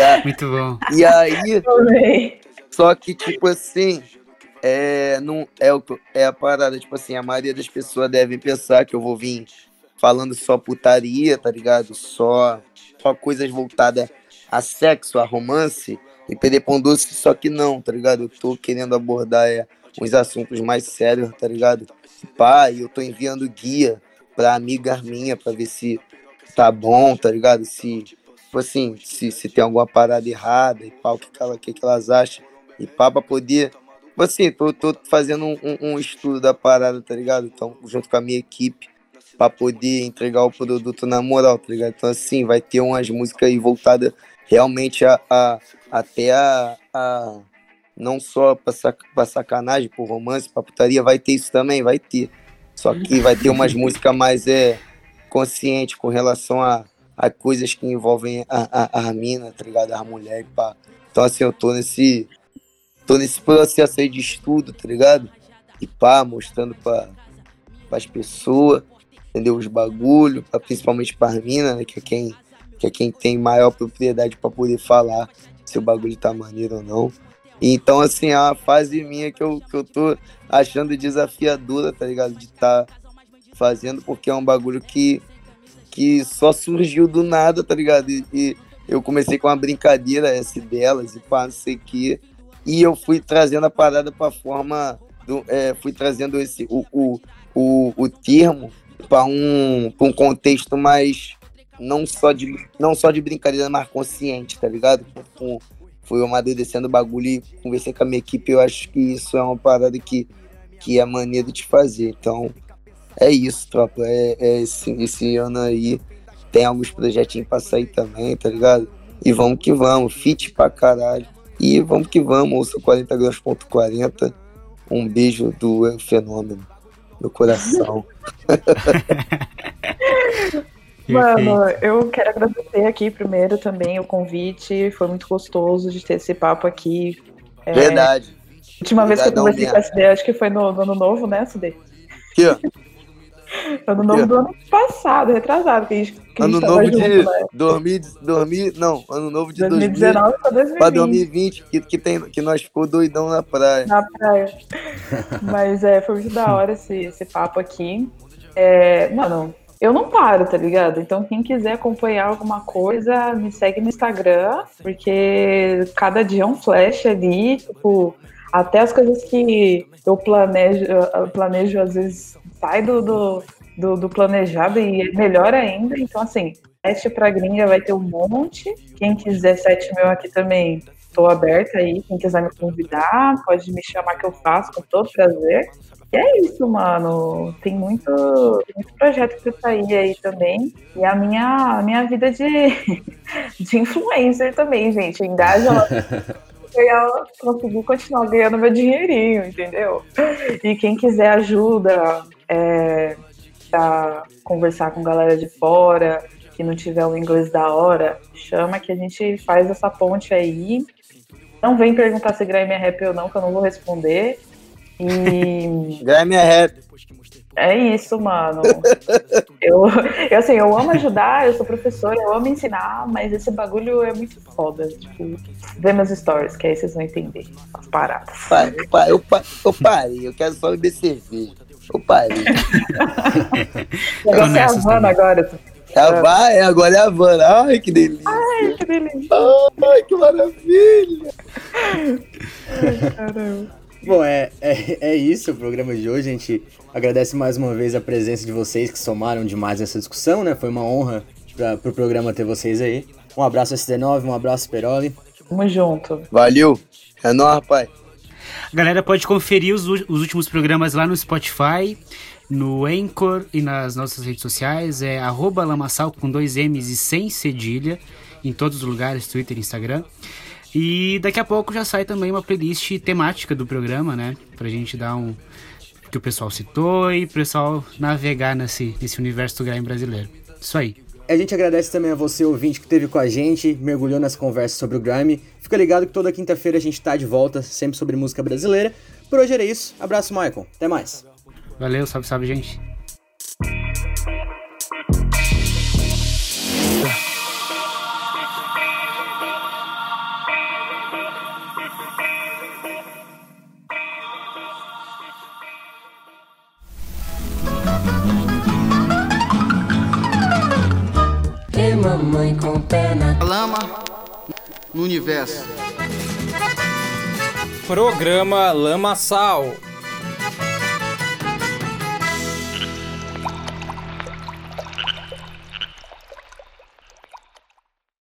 a, Muito bom. E aí, só que, tipo assim, é, não, é, é a parada, tipo assim, a maioria das pessoas deve pensar que eu vou vir falando só putaria, tá ligado? Só, só coisas voltadas a sexo, a romance e perder pão doce, só que não, tá ligado? Eu tô querendo abordar é, uns assuntos mais sérios, tá ligado? Pai, eu tô enviando guia pra amiga minha pra ver se tá bom, tá ligado? Se tipo assim, se, se tem alguma parada errada e pá, o que, ela, que, que elas acham e pá, pra poder. Tipo assim, tô, tô fazendo um, um, estudo da parada, tá ligado? Então, junto com a minha equipe, pra poder entregar o produto na moral, tá ligado? Então, assim, vai ter umas músicas aí voltadas realmente a, a, até a, a não só pra, sac, pra sacanagem, por romance, pra putaria, vai ter isso também, vai ter. Só que vai ter umas músicas mais é, conscientes com relação a a coisas que envolvem a, a, a mina, tá ligado? A mulher, pá. Então, assim, eu tô nesse. tô nesse processo aí de estudo, tá ligado? E pá, mostrando pra, as pessoas, entendeu? Os bagulho, principalmente pra mina, né? Que é quem, que é quem tem maior propriedade para poder falar se o bagulho tá maneiro ou não. Então, assim, é uma fase minha que eu, que eu tô achando desafiadora, tá ligado? De estar tá fazendo, porque é um bagulho que que só surgiu do nada, tá ligado? E, e eu comecei com uma brincadeira essa delas e pá, não sei o quê. E eu fui trazendo a parada pra forma. Do, é, fui trazendo esse, o, o, o, o termo para um, um contexto mais. Não só, de, não só de brincadeira, mas consciente, tá ligado? Com, fui amadurecendo o bagulho e conversei com a minha equipe. Eu acho que isso é uma parada que, que é maneiro de fazer. Então, é isso, tropa. É, é esse, esse ano aí tem alguns projetinhos pra sair também, tá ligado? E vamos que vamos, fit pra caralho. E vamos que vamos, ouça 40 graus ponto 40. Um beijo do Fenômeno no coração. Mano, eu quero agradecer aqui primeiro também o convite. Foi muito gostoso de ter esse papo aqui. É... Verdade. Última vez que eu conversei com a SD, acho que foi no, no ano novo, né, SD? Aqui, ó. Ano novo do ano passado, retrasado, que a gente, que Ano novo junto, de né? 2000, não, ano novo de 2019 para 2020. Pra 2020, que, que, tem, que nós ficou doidão na praia. Na praia. Mas é, foi muito da hora esse, esse papo aqui. É, mano, eu não paro, tá ligado? Então, quem quiser acompanhar alguma coisa, me segue no Instagram, porque cada dia é um flash ali, tipo, até as coisas que eu planejo, eu planejo às vezes sai do, do, do, do planejado e é melhor ainda. Então, assim, teste pra gringa vai ter um monte. Quem quiser 7 mil aqui também, tô aberta aí. Quem quiser me convidar, pode me chamar que eu faço com todo prazer. E é isso, mano. Tem muito, muito projeto pra sair aí também. E a minha, a minha vida de, de influencer também, gente. Engaja lá. ganhar, conseguir continuar ganhando meu dinheirinho, entendeu? E quem quiser ajuda é, pra conversar com galera de fora, que não tiver o inglês da hora, chama que a gente faz essa ponte aí. Não vem perguntar se grime é rap ou não, que eu não vou responder. E. grime é. É isso, mano. eu, eu, assim, eu amo ajudar, eu sou professora, eu amo ensinar, mas esse bagulho é muito foda. Tipo, vê meus stories, que aí vocês vão entender as paradas. Pai, eu, eu, eu parei, eu quero só beber cerveja. Eu parei. Você é a Havana agora. É, vai, agora é a Havana. Ai, que delícia. Ai, que delícia. Ai, que maravilha. Ai, caramba. Bom, é, é, é isso o programa de hoje. A gente agradece mais uma vez a presença de vocês que somaram demais nessa discussão, né? Foi uma honra para pro programa ter vocês aí. Um abraço SD9, um abraço Peroli. Tamo junto. Valeu. É nóis, rapaz. A galera pode conferir os, os últimos programas lá no Spotify, no Anchor e nas nossas redes sociais. É arroba lamaçal com dois M's e sem cedilha. Em todos os lugares, Twitter e Instagram. E daqui a pouco já sai também uma playlist temática do programa, né? Pra gente dar um. que o pessoal citou e o pessoal navegar nesse, nesse universo do grime brasileiro. Isso aí. A gente agradece também a você, ouvinte, que esteve com a gente, mergulhou nessa conversa sobre o grime. Fica ligado que toda quinta-feira a gente tá de volta, sempre sobre música brasileira. Por hoje era isso. Abraço, Michael. Até mais. Valeu, salve, salve, gente. Mamãe com pé na lama no universo. Programa Lama Sal.